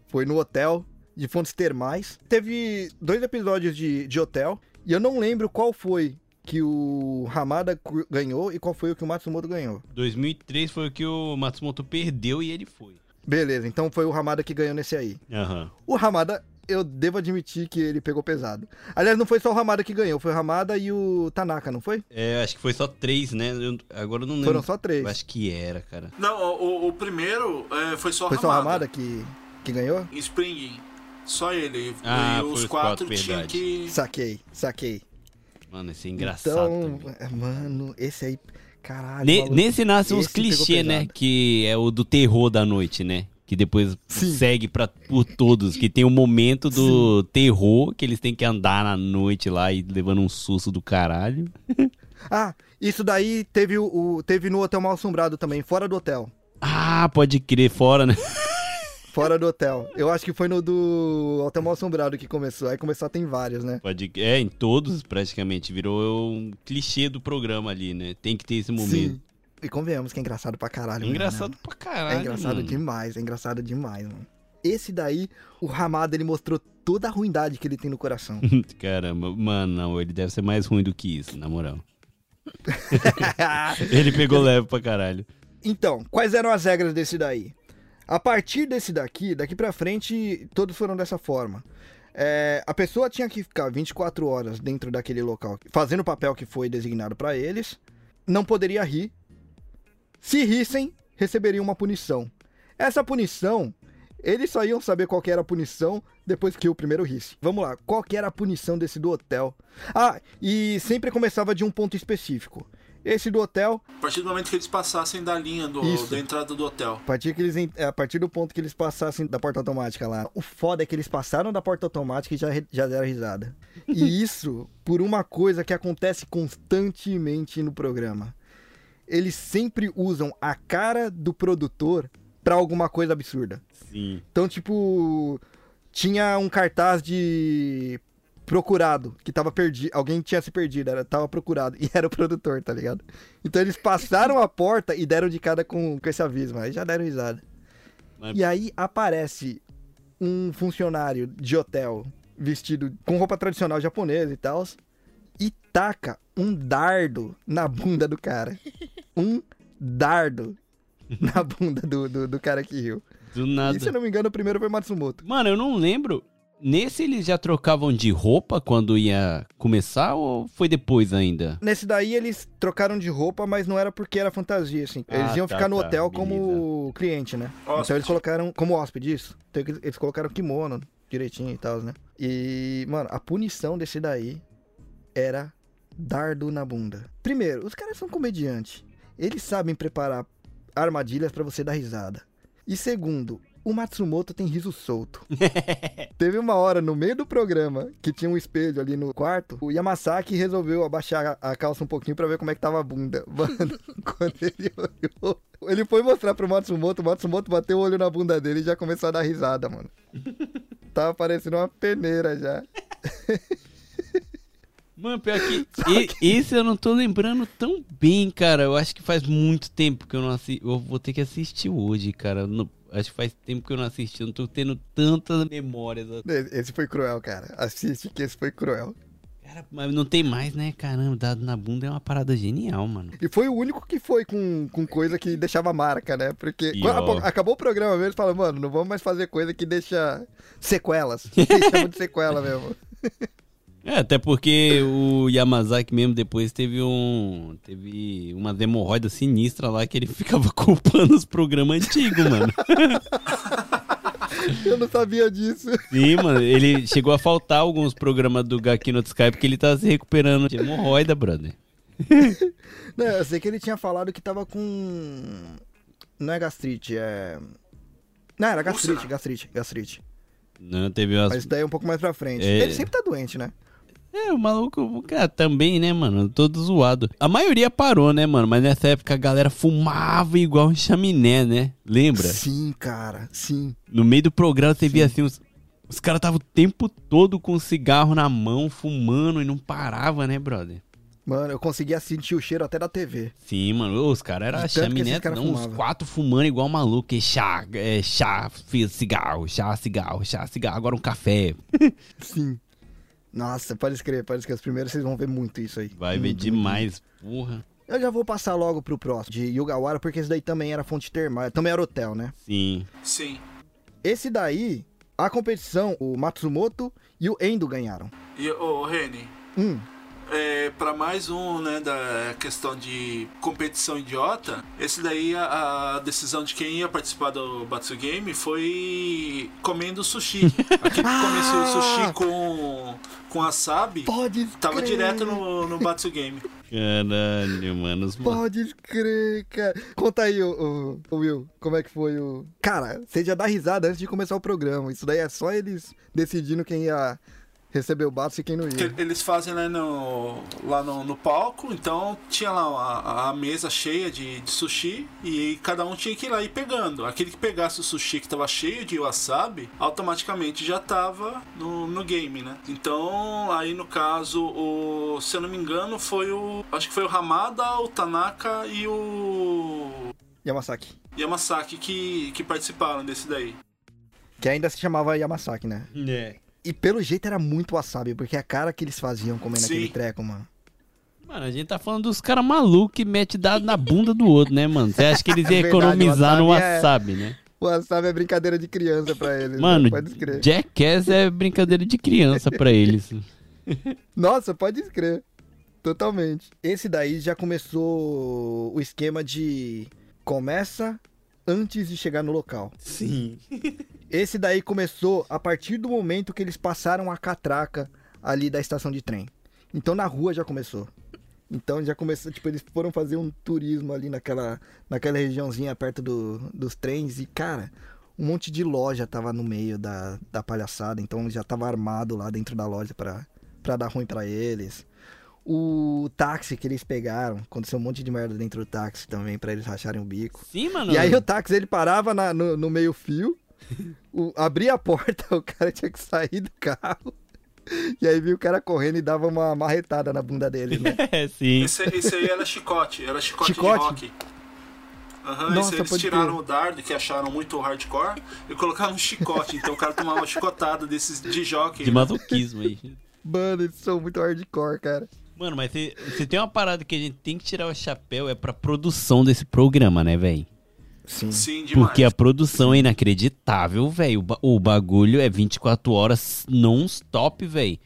Foi no hotel de fontes termais. Teve dois episódios de, de hotel e eu não lembro qual foi que o Hamada ganhou e qual foi o que o Matsumoto ganhou. 2003 foi o que o Matsumoto perdeu e ele foi. Beleza, então foi o Hamada que ganhou nesse aí. Aham. O Hamada, eu devo admitir que ele pegou pesado. Aliás, não foi só o Hamada que ganhou, foi o Hamada e o Tanaka, não foi? É, acho que foi só três, né? Eu- agora eu não lembro. Foram só três. Eu acho que era, cara. Não, o, o primeiro é, foi só Foi o só o Hamada. Hamada que, que ganhou? Spring. Só ele. Ah, e foi os os quatro, quatro, tinham verdade. que. Saquei, saquei. Mano, esse é engraçado. Então, também. é, mano, esse aí, caralho. Ne- maluco, nesse nasce uns esse pegou clichê, né? Que é o do terror da noite, né? Que depois Sim. segue pra, por todos. Que tem o momento do terror, que eles têm que andar na noite lá e levando um susto do caralho. Ah, isso daí teve, o- teve no Hotel Mal Assombrado também, fora do hotel. Ah, pode crer, fora, né? Fora do hotel. Eu acho que foi no do Hotel Mal Assombrado que começou. Aí começou a ter vários, né? Pode, é, em todos praticamente. Virou um clichê do programa ali, né? Tem que ter esse momento. Sim. E convenhamos que é engraçado pra caralho. É engraçado pra caralho. É engraçado mano. demais, é engraçado demais, mano. Esse daí, o Ramada, ele mostrou toda a ruindade que ele tem no coração. Caramba, mano, não, ele deve ser mais ruim do que isso, na moral. ele pegou leve pra caralho. Então, quais eram as regras desse daí? A partir desse daqui, daqui pra frente, todos foram dessa forma. É, a pessoa tinha que ficar 24 horas dentro daquele local, fazendo o papel que foi designado pra eles. Não poderia rir. Se rissem, receberiam uma punição. Essa punição Eles só iam saber qual era a punição depois que o primeiro risse. Vamos lá, qual era a punição desse do hotel? Ah, e sempre começava de um ponto específico. Esse do hotel, A partir do momento que eles passassem da linha do, Isso. da entrada do hotel. a partir, que eles, en- a partir do ponto que eles passassem da porta automática lá. O foda é que eles passaram da porta automática e já, já deram risada. E isso por uma coisa que acontece constantemente no programa. Eles sempre usam a cara do produtor pra alguma coisa absurda. Sim. Então, tipo, tinha um cartaz de procurado, que tava perdido, alguém tinha se perdido, era, tava procurado, e era o produtor, tá ligado? Então eles passaram a porta e deram de cara com, com esse aviso, aí já deram risada. Mas- E aí aparece um funcionário de hotel vestido com roupa tradicional japonesa e tal, e taca um dardo na bunda do cara. Um dardo na bunda do, do, do cara que riu. Do E nada. se eu não me engano, o primeiro foi Matsumoto. Mano, eu não lembro. Nesse eles já trocavam de roupa quando ia começar ou foi depois ainda? Nesse daí eles trocaram de roupa, mas não era porque era fantasia, assim. Eles Ah, iam tá, ficar no tá, hotel beleza. como cliente, né? Então Hóspede. eles colocaram como hóspede isso. Então eles- eles colocaram kimono direitinho e tal, né? E, mano, a punição desse daí era dardo na bunda. Primeiro, os caras são comediantes. Eles sabem preparar armadilhas pra você dar risada. E segundo, o Matsumoto tem riso solto. Teve uma hora no meio do programa que tinha um espelho ali no quarto. O Yamasaki resolveu abaixar a calça um pouquinho pra ver como é que tava a bunda. Mano, quando ele olhou, ele foi mostrar pro Matsumoto. O Matsumoto bateu o olho na bunda dele e já começou a dar risada, mano. Tava parecendo uma peneira já. Mano, pior que. e- esse eu não tô lembrando tão bem, cara. Eu acho que faz muito tempo que eu não assisti. Eu vou ter que assistir hoje, cara. Não- Acho que faz tempo que eu não assisti. Eu não tô tendo tantas memórias. assim. Esse foi cruel, cara. Assiste que esse foi cruel. Cara, mas não tem mais, né? Caramba, dado na bunda é uma parada genial, mano. E foi o único que foi com, com coisa que deixava marca, né? Porque E, quando acabou o programa mesmo, falaram, mano, não vamos mais fazer coisa que deixa sequelas. Eles chamam de sequela mesmo. É, até porque o Yamazaki mesmo depois teve um. Teve umas hemorroidas sinistras lá que ele ficava culpando os programas antigos, mano. Eu não sabia disso. Sim, mano, ele chegou a faltar alguns programas do Gaki no Skype porque ele tá se recuperando de hemorroida, brother. Não, eu sei que ele tinha falado que tava com. Não é gastrite, é. Não, era gastrite, gastrite, gastrite. Não, teve umas. Mas isso daí é um pouco mais pra frente. É. Ele sempre tá doente, né? É, o maluco, o cara também, né, mano? Todo zoado. A maioria parou, né, mano? Mas nessa época a galera fumava igual um chaminé, né? Lembra? Sim, cara, sim. No meio do programa você via assim, os, os caras estavam o tempo todo com cigarro na mão, fumando e não parava, né, brother? Mano, eu conseguia sentir o cheiro até da TV. Sim, mano, os caras eram chaminé, caras não, fumavam. quatro fumando igual maluco, e chá, é, chá, cigarro, chá, cigarro, chá, cigarro, agora um café. Sim. Nossa, pode escrever, pode escrever. Os primeiros vocês vão ver muito isso aí. Vai ver Muito, demais, porra. Eu já vou passar logo pro próximo, de Yugawara, porque esse daí também era fonte termal, também era hotel, né? Sim. Sim. Esse daí, a competição, o Matsumoto e o Endo ganharam. E, ô, Reni, Hum, é, para mais um, né, da questão de competição idiota, esse daí a, a decisão de quem ia participar do Batsu Game foi comendo sushi. Aquele que comesse o sushi com, com wasabi pode tava crer, direto no, no Batsu Game. Caralho, mano. Os... Pode crer, cara. Conta aí, o, Will, como é que foi o... Cara, você já dá risada antes de começar o programa. Isso daí é só eles decidindo quem ia receber o Batsu e quem não ia. eles fazem né, no, lá no, no palco, então tinha lá a, a mesa cheia de, de sushi e cada um tinha que ir lá ir pegando. Aquele que pegasse o sushi que tava cheio de wasabi, automaticamente já tava no, no game, né? Então, aí no caso, o, se eu não me engano, foi o. Acho que foi o Hamada, o Tanaka e o Yamasaki. Yamasaki que, que participaram desse daí. Que ainda se chamava Yamasaki, né? É. E pelo jeito era muito wasabi, porque a cara que eles faziam comendo Sim. aquele treco, mano. Mano, a gente tá falando dos caras malucos que mete dado na bunda do outro, né, mano? Você acha que eles iam É verdade, economizar no wasabi é- wasabi, né? O wasabi é brincadeira de criança pra eles. Mano, né? pode escrever. Jackass é brincadeira de criança pra eles. Nossa, pode escrever. Totalmente. Esse daí já começou o esquema de começa antes de chegar no local. Sim. Esse daí começou a partir do momento que eles passaram a catraca ali da estação de trem. Então na rua já começou. Então já começou, tipo, eles foram fazer um turismo ali naquela, naquela regiãozinha perto do, dos trens e, cara, um monte de loja tava no meio da, da palhaçada, então já tava armado lá dentro da loja pra, pra dar ruim pra eles. O táxi que eles pegaram, aconteceu um monte de merda dentro do táxi também, pra eles racharem o bico. Sim, mano. E aí o táxi ele parava na- no, no meio fio, o- abria a porta, o cara tinha que sair do carro. E aí viu o cara correndo e dava uma marretada na bunda dele, né? É, sim. Esse, esse aí era chicote, era chicote, Chicote? de rock. Aham, Nossa, esse eles tiraram crer. o dardo, que acharam muito hardcore, e colocaram um chicote. Então o cara tomava uma chicotada desses de jockey. De né? masoquismo aí. Mano, eles são muito hardcore, cara. Mano, mas se, se tem uma parada que a gente tem que tirar o chapéu é pra produção desse programa, né, velho? Sim. Sim, demais. Porque a produção é inacreditável, velho. O, ba- o bagulho é 24 horas non-stop, velho.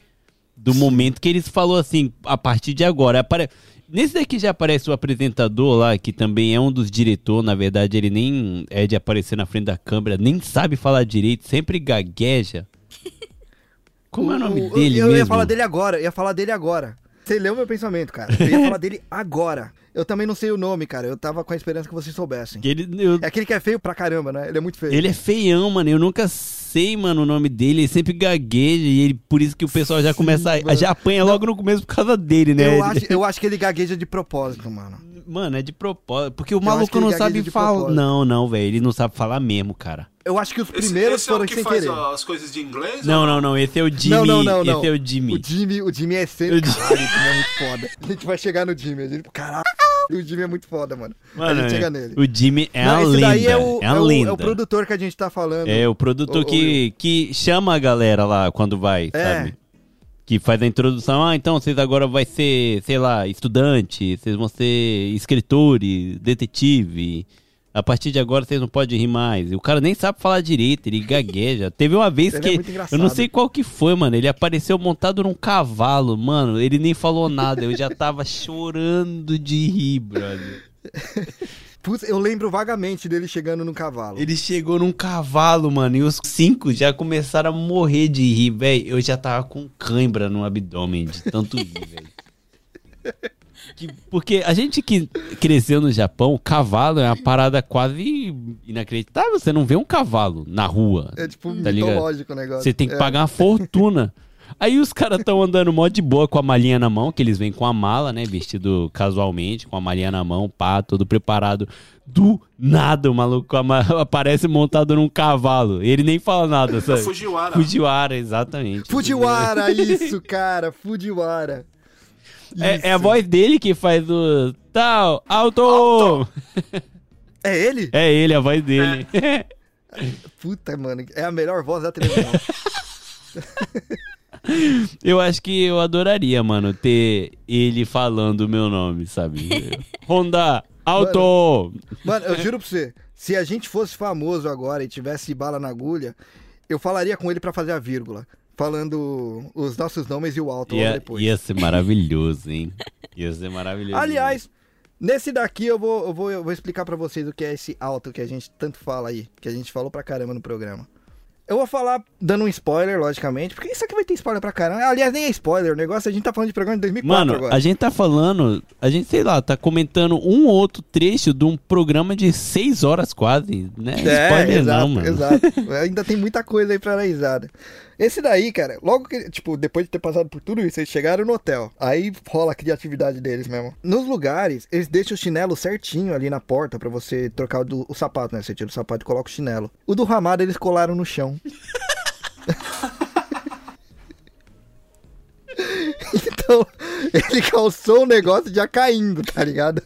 Do momento que eles falou assim, a partir de agora. Apare... Nesse daqui já aparece o apresentador lá, que também é um dos diretores. Na verdade, ele nem é de aparecer na frente da câmera, nem sabe falar direito, sempre gagueja. Como é o nome dele eu, mesmo? ia falar dele agora, eu ia falar dele agora. Você leu meu pensamento, cara. Eu ia falar dele agora. Eu também não sei o nome, cara. Eu tava com a esperança que vocês soubessem. Ele, eu- É aquele que é feio pra caramba, né? Ele é muito feio. Ele é feião, mano. Eu nunca sei, mano, o nome dele. Ele sempre gagueja e ele, por isso que o pessoal já Sim, começa a, mano. já apanha logo no começo por causa dele, né? eu, acho, eu acho que ele gagueja de propósito, mano. Mano, é de propósito. Porque o Eu maluco não sabe falar. Não, não, velho. Ele não sabe falar mesmo, cara. Eu acho que os Esse, primeiros esse é foram o que sem faz querer. as coisas de inglês? Não, não, não. Esse é o Jimmy. Não, não, não, não. Esse é o Jimmy. O Jimmy, o Jimmy é sempre. O Jimmy- Caralho, o Jimmy é muito foda. A gente vai chegar no Jimmy. A gente... Caralho, o Jimmy é muito foda, mano. Mano, a gente é- chega nele. o Jimmy é Não, esse lenda. daí é o, é é o- lenda. é o produtor que a gente tá falando. É, o produtor ô, que, que chama a galera lá quando vai, É. sabe? Que faz a introdução. Ah, então vocês agora vai ser, sei lá, estudante, vocês vão ser escritores, detetive. A partir de agora vocês não podem rir mais. E o cara nem sabe falar direito, ele gagueja. Teve uma vez Ele é que. engraçado. eu não sei qual que foi, mano. Ele apareceu montado num cavalo, mano. Ele nem falou nada. Eu já tava chorando de rir, brother. Putz, eu lembro vagamente dele chegando no cavalo. Ele chegou num cavalo, mano, e os cinco já começaram a morrer de rir, velho. Eu já tava com cãibra no abdômen de tanto rir, velho. Que- Porque a gente que cresceu no Japão, o cavalo é uma parada quase inacreditável. Você não vê um cavalo na rua. É tipo Tá ligado? mitológico o negócio. Você tem que É. pagar uma fortuna. Aí os caras estão andando mó de boa com a malinha na mão, que eles vêm com a mala, né? Vestido casualmente, com a malinha na mão, pá, todo preparado. Do nada o maluco aparece montado num cavalo. Ele nem fala nada, É sabe? Fujiwara. Fujiwara, exatamente. Fujiwara, isso, cara. Fujiwara. É, é a voz dele que faz o tal, alto! Alto. É ele? É ele, a voz dele. Puta, mano. É a melhor voz da televisão. Eu acho que eu adoraria, mano, ter ele falando o meu nome, sabe? Honda, alto! Mano, eu juro pra você, se a gente fosse famoso agora e tivesse bala na agulha, eu falaria com ele pra fazer a vírgula. Falando os nossos nomes e o alto Ia, depois. ia ser maravilhoso, hein? Ia ser maravilhoso. Aliás, nesse daqui eu vou, eu vou, eu vou explicar pra vocês o que é esse alto que a gente tanto fala aí, que a gente falou pra caramba no programa. Eu vou falar dando um spoiler, logicamente, porque isso aqui vai ter spoiler pra caramba. Aliás, nem é spoiler, o negócio a gente tá falando de programa de 2004 Mano, agora. a gente tá falando, a gente, sei lá, tá comentando um ou outro trecho de um programa de seis horas quase, né? É, Spoiler exato, não, mano. exato. Ainda tem muita coisa aí pra analisar. Esse daí, cara, logo que, tipo, depois de ter passado por tudo isso, eles chegaram no hotel. Aí rola a criatividade deles mesmo. Nos lugares, eles deixam o chinelo certinho ali na porta pra você trocar o, do- o sapato, né? Você tira o sapato e coloca o chinelo. O do Ramada eles colaram no chão. então, ele calçou o negócio já caindo, tá ligado?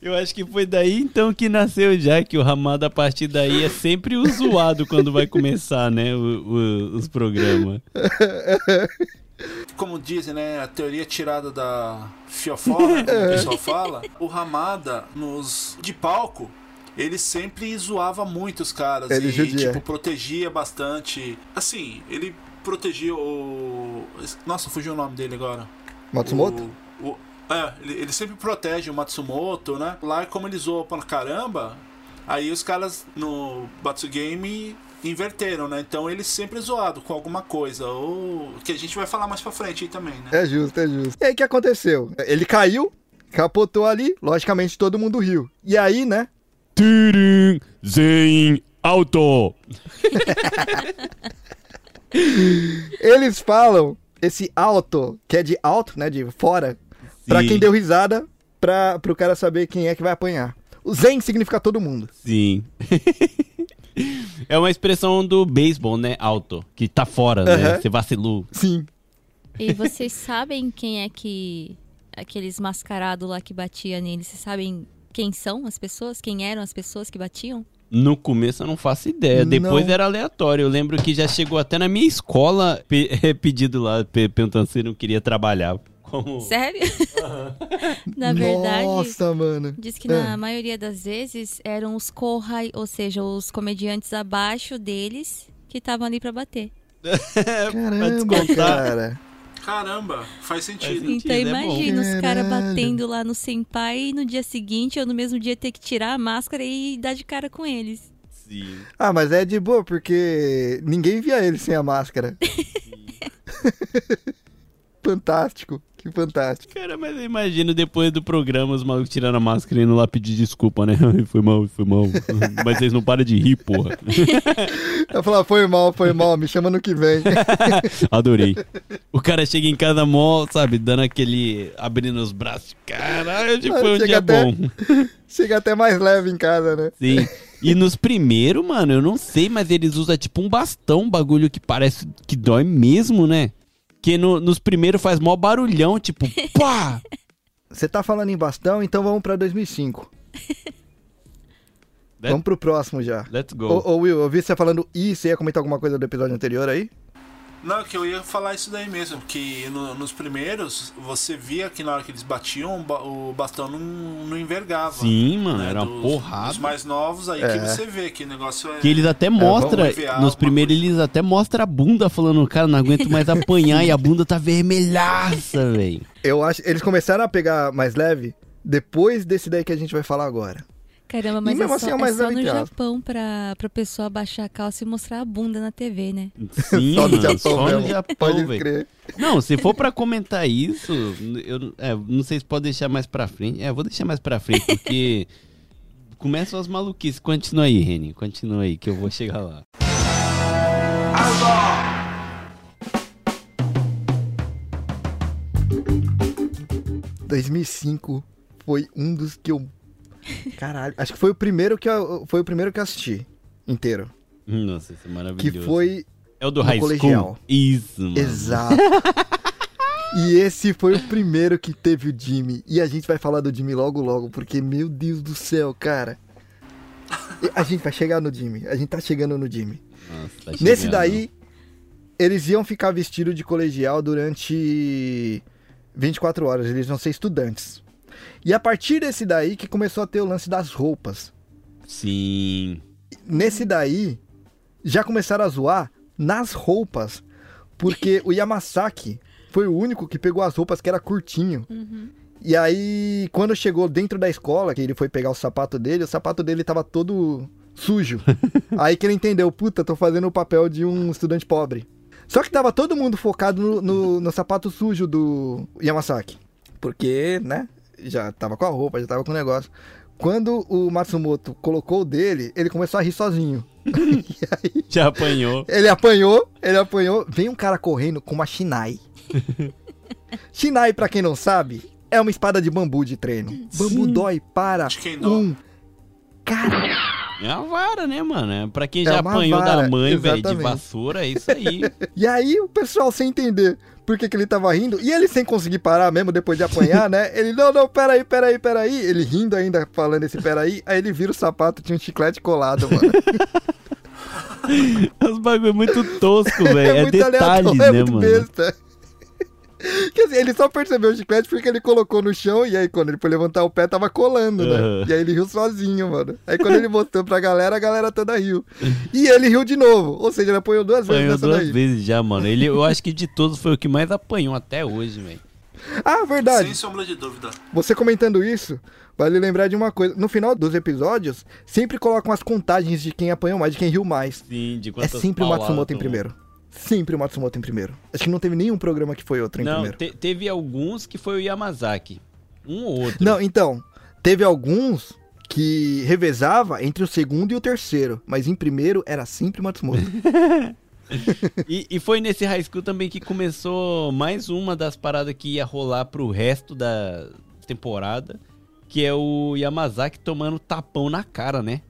Eu acho que foi daí então que nasceu já, que o Ramada a partir daí é sempre o zoado quando vai começar, né, o- o- os programas. Como dizem, né? A teoria tirada da fiofora, como o pessoal fala. O Ramada, nos de palco, ele sempre zoava muito os caras. Ele e, judia. tipo, protegia bastante. Assim, ele protegia o. Nossa, fugiu o nome dele agora. Matsumoto? O, o- é, ele, ele sempre protege o Matsumoto, né? Lá, como ele zoou pra caramba, aí os caras no Batsugame inverteram, né? Então ele sempre zoado com alguma coisa. Ou que a gente vai falar mais pra frente aí também, né? É justo, é justo. E aí o que aconteceu? Ele caiu, capotou ali, logicamente todo mundo riu. E aí, né? Turing, Zen, Auto. Eles falam esse alto, que é de alto, né? De fora, pra quem deu risada, pra, pro cara saber quem é que vai apanhar. O Zen significa todo mundo. Sim. é uma expressão do beisebol, né? Alto. Que tá fora, né? Você vacilou. Sim. E vocês sabem quem é que. Aqueles mascarados lá que batia nele, vocês sabem quem são as pessoas? Quem eram as pessoas que batiam? No começo eu não faço ideia. Depois Não. era aleatório. Eu lembro que já chegou até na minha escola pe- pedido lá, pe- perguntando se não queria trabalhar. Como... Sério? na verdade. Nossa, mano. Diz que na É. maioria das vezes eram os kohai, ou seja, os comediantes abaixo deles que estavam ali pra bater. Caramba, descontar. cara. Caramba, faz sentido. sentido, Então é imagina os caras batendo lá no senpai e no dia seguinte ou no mesmo dia ter que tirar a máscara e dar de cara com eles. Sim. Ah, mas é de boa, porque ninguém via ele sem a máscara. fantástico, que fantástico. Cara, mas eu imagino depois do programa os malucos tirando a máscara e indo lá pedir desculpa, né? Foi mal, foi mal. mas vocês não param de rir, porra. Eu falava, foi mal, foi mal, me chama no que vem. Adorei. O cara chega em casa mó, sabe, dando aquele. abrindo os braços. Caralho, hoje Ah, foi um dia até- bom. Chega até mais leve em casa, né? Sim. E nos primeiros, mano, eu não sei, mas eles usam tipo um bastão, um bagulho que parece que dói mesmo, né? Que no- nos primeiros faz mó barulhão, tipo, pá! Você tá falando em bastão, então vamos pra 2005. Let- Vamos pro próximo já. Let's go. Ô, ô, Will, eu vi você falando I, você ia comentar alguma coisa do episódio anterior aí? Não, que eu ia falar isso daí mesmo, que no- nos primeiros você via que na hora que eles batiam, o ba- o bastão não, não envergava. Sim, mano, né? era uma Dos- porrada. Dos mais novos aí É. que você vê que o negócio é. Que eles até mostram, enviar nos primeiros coisa. eles até mostram a bunda falando, cara, não aguento mais apanhar e a bunda tá vermelhaça, velho. Eu acho. Eles começaram a pegar mais leve depois desse daí que a gente vai falar agora. Caramba, mas mesmo é assim só, é mais é só no. Japão pra, pra pessoa baixar a calça e mostrar a bunda na TV, né? Sim, Só no Japão só no Japão, Pode velho. crer. Não, se for pra comentar isso, eu é, não sei se pode deixar mais pra frente. É, vou deixar mais pra frente, porque começam as maluquices. Continua aí, Reni, continua aí, que eu vou chegar lá. 2005 foi um dos que eu. Caralho, acho que foi o primeiro que eu, foi o primeiro que eu assisti inteiro. Nossa, isso é Que maravilhoso. foi É o do High colegial. School? Isso, mano. Exato. e esse foi o primeiro que teve o Jimmy. E a gente vai falar do Jimmy logo logo, porque, meu Deus do céu, cara. A gente vai chegar no Jimmy. A gente tá chegando no Jimmy. Nossa, tá Nesse daí, eles iam ficar vestidos de colegial durante 24 horas. Eles vão ser estudantes. E a partir desse daí que começou a ter o lance das roupas. Sim. Nesse daí, já começaram a zoar nas roupas. Porque o Yamasaki foi o único que pegou as roupas que era curtinho. E aí, quando chegou dentro da escola, que ele foi pegar o sapato dele, o sapato dele tava todo sujo. aí que ele entendeu, puta, tô fazendo o papel de um estudante pobre. Só que tava todo mundo focado no, no, no sapato sujo do Yamasaki. Porque, né, já tava com a roupa, já tava com o negócio. Quando o Matsumoto colocou o dele, ele começou a rir sozinho. e aí, Já apanhou. ele apanhou, ele apanhou. Vem um cara correndo com uma Shinai. Shinai, pra quem não sabe, é uma espada de bambu de treino. Bambu dói para um cara. É uma vara, né, mano? É Pra quem É já uma apanhou da vara, mãe, velho, de vassoura, é isso aí. E aí o pessoal sem entender por que, que ele tava rindo, e ele sem conseguir parar mesmo depois de apanhar, né? Ele, não, não, peraí, peraí, peraí. Ele rindo ainda, falando esse peraí, aí ele vira o sapato, tinha um chiclete colado, mano. Os bagulho muito tosco, velho. É, muito detalhes, aleatório, né, é muito mano? besta. Quer dizer, ele só percebeu o chiclete porque ele colocou no chão e aí quando ele foi levantar o pé tava colando, né? Aham. E aí ele riu sozinho, mano. Aí quando ele botou pra galera, a galera toda riu. E ele riu de novo. Ou seja, ele apanhou duas vezes Apanhou duas daí. vezes já, mano. Ele, eu acho que de todos foi o que mais apanhou até hoje, velho. Ah, verdade. Sem sombra de dúvida. Você comentando isso, vale lembrar de uma coisa. No final dos episódios, sempre colocam as contagens de quem apanhou mais, de quem riu mais. Sim, de É quantas sempre o Matsumoto em primeiro. Sempre o Matsumoto em primeiro. Acho que não teve nenhum programa que foi outro em Não, primeiro. te- teve alguns que foi o Yamazaki. Um ou outro. Não, então, teve alguns que revezava entre o segundo e o terceiro, mas em primeiro era sempre o Matsumoto. E, e foi nesse high school também que começou mais uma das paradas que ia rolar pro resto da temporada, que é o Yamazaki tomando tapão na cara, né?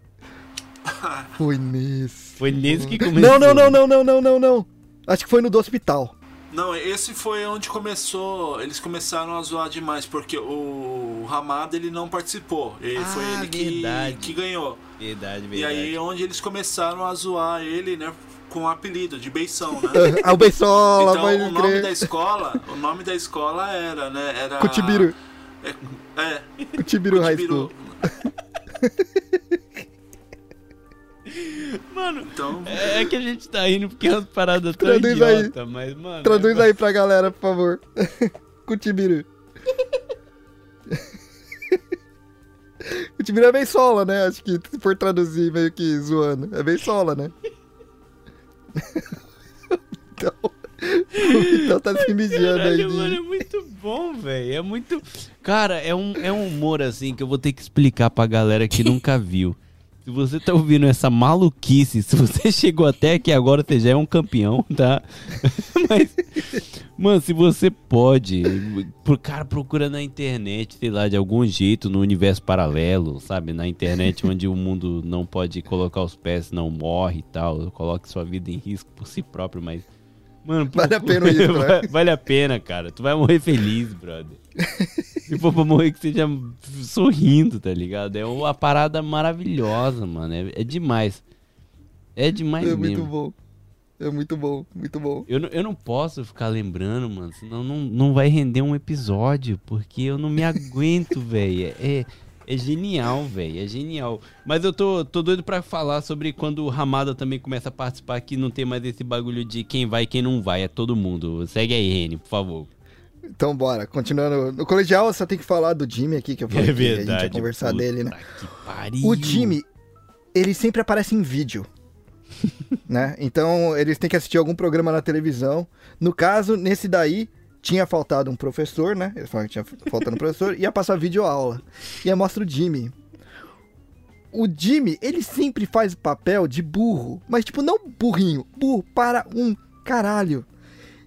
foi nesse. Foi nesse que começou. Não, não, não, não, não, não, não, não. Acho que foi no do hospital. Não, esse foi onde começou. Eles começaram a zoar demais, porque o Ramada ele não participou. Ele, foi Ah, ele que, que ganhou. Verdade, verdade. E aí é onde eles começaram a zoar ele, né? Com o apelido de Beição, né? Ah, o Beisola, então o nome crer. da escola, o nome da escola era, né? Era. Cutibiru. É, é Cutibiru High. School. Mano, Então, é que a gente tá indo porque é umas paradas tão Traduz aí. idiota, mas, mano... Traduz é- aí pra galera, por favor. Cutibiru. Cutibiru é bem sola, né? Acho que se for traduzir meio que zoando. É bem sola, né? então, então tá se mijando aí. Caralho, mano, é muito bom, velho. É muito. Cara, é um, é um humor assim que eu vou ter que explicar pra galera que nunca viu. Se você tá ouvindo essa maluquice, se você chegou até aqui agora, você já é um campeão, tá? Mas, mano, se você pode, por cara procura na internet, sei lá, de algum jeito, no universo paralelo, sabe? Na internet onde o mundo não pode colocar os pés, não morre e tal. Coloque sua vida em risco por si próprio, mas. Mano, Vale a pena isso, né? Va- Vale a pena, cara. Tu vai morrer feliz, brother. Se for pra morrer que seja sorrindo, tá ligado? É uma parada maravilhosa, mano. É, é demais. É demais É mesmo. muito bom. É muito bom, muito bom. Eu, não- eu não posso ficar lembrando, mano, senão não, não vai render um episódio, porque eu não me aguento, velho. É, é genial, velho, é genial. Mas eu tô, tô doido pra falar sobre quando o Ramada também começa a participar, que não tem mais esse bagulho de quem vai e quem não vai, é todo mundo. Segue aí, Reni, por favor. Então bora, continuando. No colegial só tem que falar do Jimmy aqui, que eu falei que a gente ia conversar dele, né? que pariu. O Jimmy, ele sempre aparece em vídeo. né? Então eles têm que assistir algum programa na televisão. No caso, nesse daí, tinha faltado um professor, né? Eles falaram que tinha faltado um professor, ia passar vídeo aula. E aí mostra o Jimmy. O Jimmy, ele sempre faz o papel de burro, mas tipo, não burrinho, burro para um caralho.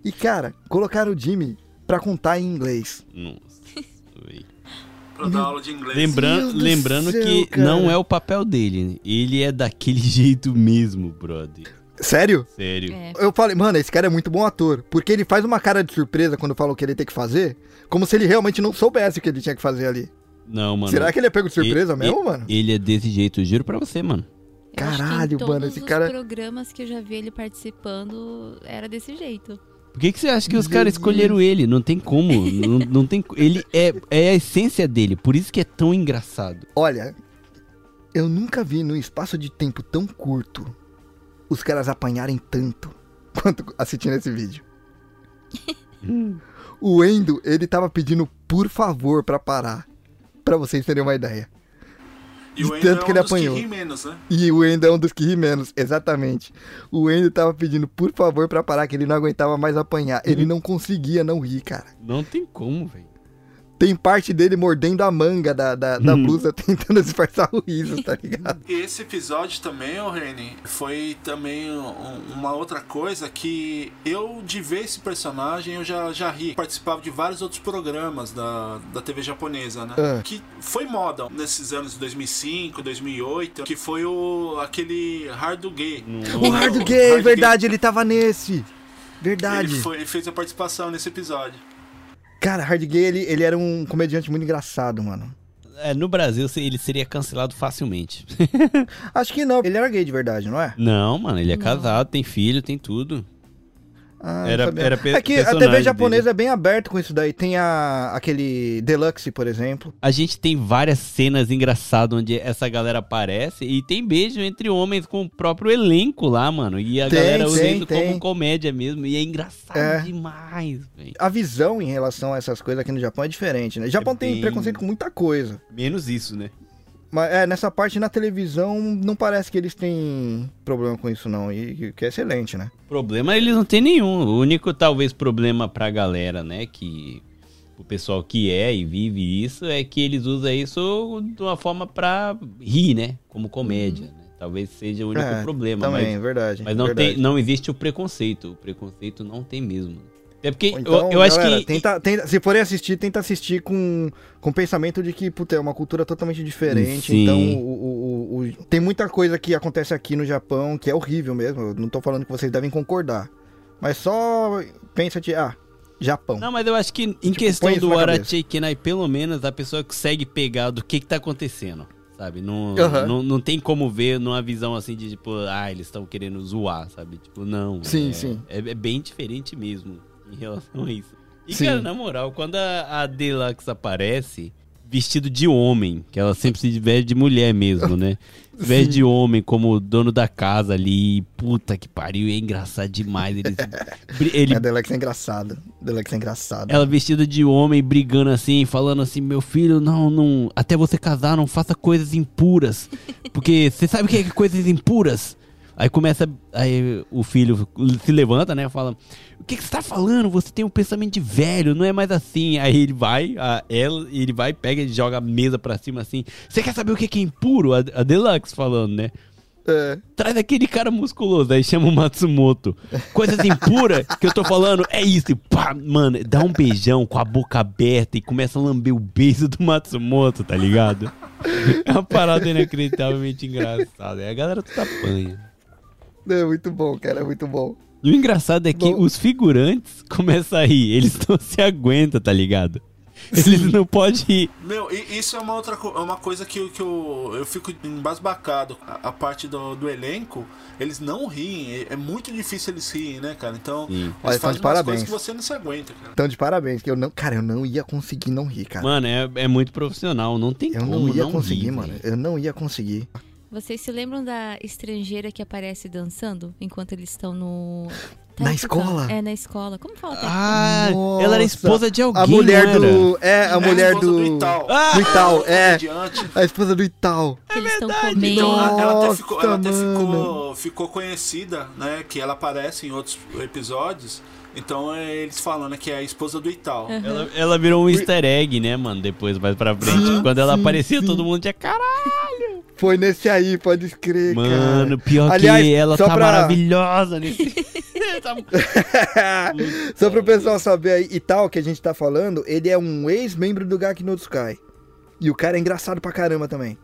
E cara, colocaram o Jimmy pra contar em inglês. Nossa, pra dar aula de inglês. Do lembrando céu, que cara. não é o papel dele. Ele é daquele jeito mesmo, brother. Sério? Sério. É. Eu falei, mano, esse cara é muito bom ator. Porque ele faz uma cara de surpresa quando fala o que ele tem que fazer, como se ele realmente não soubesse o que ele tinha que fazer ali. Não, mano. Será que ele é pego de surpresa E- mesmo, e- mano? Ele é desse jeito, eu juro pra você, mano. Eu acho que em Caralho, todos mano, esse os cara- programas que eu já vi ele participando era desse jeito. Por que, que você acha que os caras Jesus. escolheram ele? Não tem como. não, não tem, ele é, é a essência dele, por isso que é tão engraçado. Olha, eu nunca vi num espaço de tempo tão curto os caras apanharem tanto quanto assistindo esse vídeo. o Endo, ele tava pedindo por favor pra parar. Pra vocês terem uma ideia. E o de tanto é que um ele dos apanhou. que ri menos, né? E o Endo é um dos que ri menos, exatamente. O Endo tava pedindo por favor pra parar, que ele não aguentava mais apanhar. Ele não conseguia não rir, cara. Não tem como, velho. Tem parte dele mordendo a manga da, da, da blusa, tentando disfarçar o riso, tá ligado? E esse episódio também, ô Reni, foi também um- uma outra coisa que eu, de ver esse personagem, eu já, já ri. Participava de vários outros programas da, da TV japonesa, né? Ah. Que foi moda nesses anos de 2005, 2008, que foi o aquele Hard Gay. O Hard Gay, verdade, ele tava nesse. Verdade. Ele, foi- ele fez a participação nesse episódio. Cara, Hard Gay, ele, ele era um comediante muito engraçado, mano. É, no Brasil ele seria cancelado facilmente. Acho que não, ele era gay de verdade, não é? não, mano, ele é Não. casado, tem filho, tem tudo. Ah, Era- era pe- é que a TV japonesa é bem aberta com isso daí. Tem a, aquele Deluxe, por exemplo. A gente tem várias cenas engraçadas onde essa galera aparece e tem beijo entre homens com o próprio elenco lá, mano. E a Tem, galera usa tem, isso tem. como comédia mesmo. E é engraçado É. demais, velho. A visão em relação a essas coisas aqui no Japão é diferente, né? O Japão tem bem- preconceito com muita coisa. Menos isso, né? Mas é, nessa parte na televisão não parece que eles têm problema com isso, não. E que é excelente, né? Problema eles não tem nenhum. O único, talvez, problema pra galera, né? Que o pessoal que é e vive isso é que eles usam isso de uma forma pra rir, né? Como comédia. né? Talvez seja o único É, problema. Também, mas verdade. mas não, verdade. tem, não existe o preconceito. O preconceito não tem mesmo. É porque Então, eu, eu acho galera, que. Tenta, tenta- se forem assistir, tenta assistir com, com o pensamento de que, puta, é uma cultura totalmente diferente. Sim. Então, o, o- o- tem muita coisa que acontece aqui no Japão que é horrível mesmo. Eu não tô falando que vocês devem concordar. Mas só pensa de, ah, Japão. Não, mas eu acho que em Tipo, questão do na cabeça. Arachei Kenai, pelo menos a pessoa consegue pegar do que que tá acontecendo, sabe? Não, Aham. não, não tem como ver numa visão assim de tipo, ah, eles estão querendo zoar, sabe? Tipo, não. Sim, é, sim. É, é bem diferente mesmo em relação a isso. E, Sim. cara, na moral, quando a, a Deluxe aparece, vestido de homem, que ela sempre se veste de mulher mesmo, né? Se veste de homem como dono da casa ali, puta que pariu, é engraçado demais. Ele, ele É, Delex é engraçado. Delex é engraçado. ela vestida de homem, brigando assim, falando assim: Meu filho, não, não. Até você casar, não faça coisas impuras. Porque você sabe o que é coisas impuras? Aí começa. Aí o filho se levanta, né? Fala: O que, que você tá falando? Você tem um pensamento de velho, não é mais assim. Aí ele vai, a, ela, ele vai, pega e joga a mesa pra cima assim. Você quer saber o que que é impuro? A, a Deluxe falando, né? É. Traz aquele cara musculoso, aí chama o Matsumoto. Coisas impuras que eu tô falando, é isso. Pá, mano, dá um beijão com a boca aberta e começa a lamber o beijo do Matsumoto, tá ligado? É uma parada inacreditavelmente engraçada. Aí a galera tudo apanha. É muito bom, cara, é muito bom. E o engraçado é que Bom. os figurantes começam a rir, eles não se aguentam, tá ligado? Eles não podem rir. Meu, e isso é uma outra é uma coisa que, eu- que eu, eu fico embasbacado. A, a parte do, do elenco, eles não riem. É, é muito difícil eles rirem, né, cara? Então, Sim. eles Olha, fazem umas de parabéns. coisas que você não se aguenta, cara. Então, de parabéns, que eu não. Cara, eu não ia conseguir não rir, cara. Mano, é, é muito profissional, não tem eu como não ia não conseguir, rir, mano. Eu não ia conseguir. Vocês se lembram da estrangeira que aparece dançando enquanto eles estão no. Na Técnica? escola? É, na escola. Como fala técnica? Ah, Nossa. ela era esposa de alguém, A mulher não era? do. É, a É mulher esposa do. Itaú. Ah! Do Itaú, é. A esposa do Itaú. que eles estão verdade, comendo. Então, ela, ela até, ficou, ela Nossa, até ficou, ficou conhecida, né? Que ela aparece em outros episódios. Então é, eles falam, né, que é a esposa do Itaú. Ela, ela virou um easter egg, né, mano? Depois, mais pra frente. Sim, Quando ela sim, aparecia, sim. todo mundo tinha caralho. Foi nesse aí, pode escrever, Mano, pior Aliás, que ela tá pra- maravilhosa nesse. Tá- cara. Só pro pessoal saber aí, Itaú, que a gente tá falando, ele é um ex-membro do Gaki no Tsukai. E o cara é engraçado pra caramba também.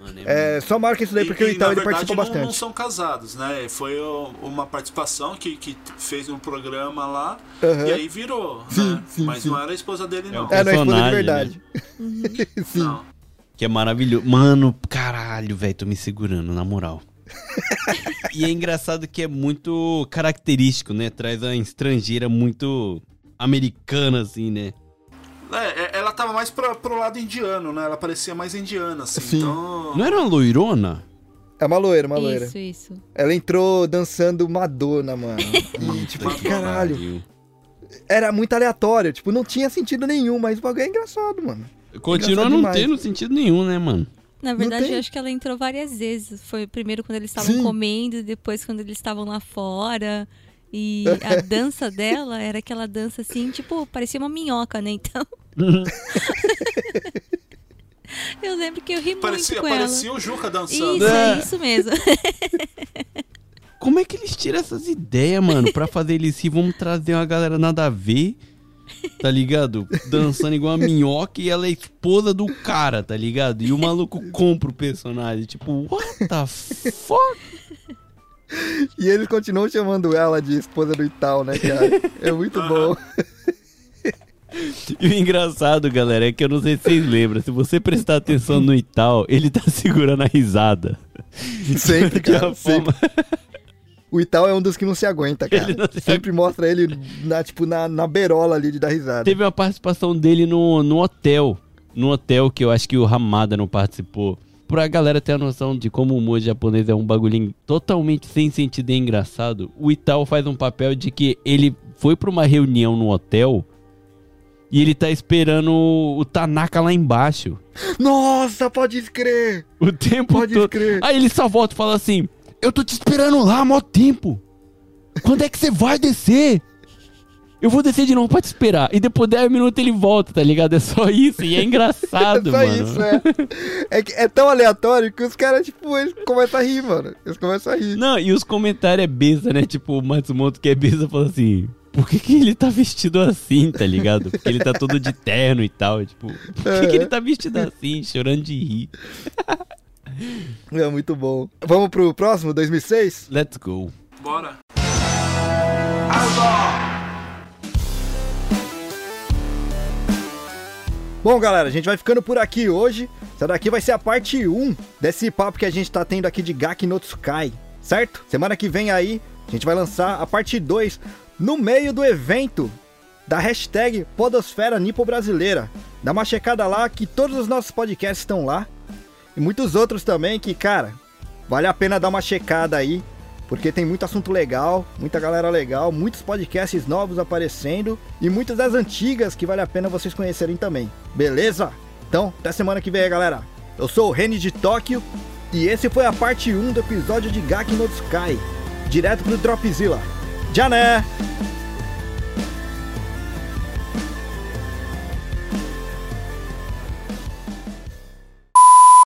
Mano, é É, só marca isso daí porque o E- e, Itaú na ele verdade, participa não, não bastante. são casados, né? Foi uma participação que, que fez um programa lá Aham. e aí virou, Sim, né? sim, Mas sim. não era a esposa dele, não. um É, não é esposa de personagem, verdade. Sim. Não. Que é maravilhoso. Mano, caralho, velho, tô me segurando, na moral. e é engraçado que é muito característico, né? Traz a estrangeira muito americana, assim, né? É, é, ela tava mais pra, pro lado indiano, né? Ela parecia mais indiana, assim. Sim. Então. Não era uma loirona? É uma loira, uma loira. Isso, isso. Ela entrou dançando Madonna, mano. E, tipo, caralho. Era muito aleatório. Tipo, não tinha sentido nenhum, mas o bagulho é engraçado, mano. Continua não demais. tendo sentido nenhum, né, mano? Na verdade, eu acho que ela entrou várias vezes. Foi primeiro quando eles estavam Sim. comendo, depois quando eles estavam lá fora. E a dança dela era aquela dança assim, tipo, parecia uma minhoca, né? Então. eu lembro que eu ri Parecia, muito com parecia o Juca dançando. Isso, É. é isso mesmo. Como é que eles tiram essas ideias, mano? Pra fazer eles rir, vamos trazer uma galera nada a ver, tá ligado? Dançando igual uma minhoca e ela é esposa do cara, tá ligado? E o maluco compra o personagem. Tipo, what the fuck? E eles continuam chamando ela de esposa do Itaú, né, cara? É muito bom. E o engraçado, galera, é que eu não sei se vocês lembram. Se você prestar atenção no Ital, ele tá segurando a risada. Sempre, cara. Sempre. forma- O Itaú é um dos que não se aguenta, cara. Se Sempre mostra ele na, tipo, na, na berola ali de dar risada. Teve uma participação dele no, no hotel. No hotel que eu acho que o Ramada não participou. Pra galera ter a noção de como o humor japonês é um bagulhinho totalmente sem sentido e engraçado, o Itao faz um papel de que ele foi pra uma reunião no hotel e ele tá esperando o Tanaka lá embaixo. Nossa, pode crer! O tempo Pode todo. crer. Aí ele só volta e fala assim: Eu tô te esperando lá há mó tempo. Quando é que você vai descer? Eu vou descer de novo pra te esperar. E depois de 10 minutos ele volta, tá ligado? É só isso. E é engraçado, É só mano. isso, é. É, que é tão aleatório que os caras, tipo, eles começam a rir, mano. Eles começam a rir. Não, e os comentários é besta, né? Tipo, o Matsumoto que é besta fala assim. Por que, que ele tá vestido assim, tá ligado? Porque ele tá todo de terno e tal. Tipo, por que, que ele tá vestido assim, chorando de rir? É muito bom. Vamos pro próximo, 2006? Let's go. Bora. Bom, galera, a gente vai ficando por aqui hoje. Essa daqui vai ser a parte 1 desse papo que a gente tá tendo aqui de Gaki no Tsukai, certo? Semana que vem aí, a gente vai lançar a parte 2 no meio do evento da hashtag Podosfera Nipo Brasileira. Dá uma checada lá que todos os nossos podcasts estão lá. E muitos outros também que, cara, vale a pena dar uma checada aí. Porque tem muito assunto legal, muita galera legal, muitos podcasts novos aparecendo e muitas das antigas que vale a pena vocês conhecerem também. Beleza? Então, até semana que vem galera. Eu sou o Reni de Tóquio e esse foi a parte 1 do episódio de Gaki no Tsukai, direto pro Dropzilla. Já né?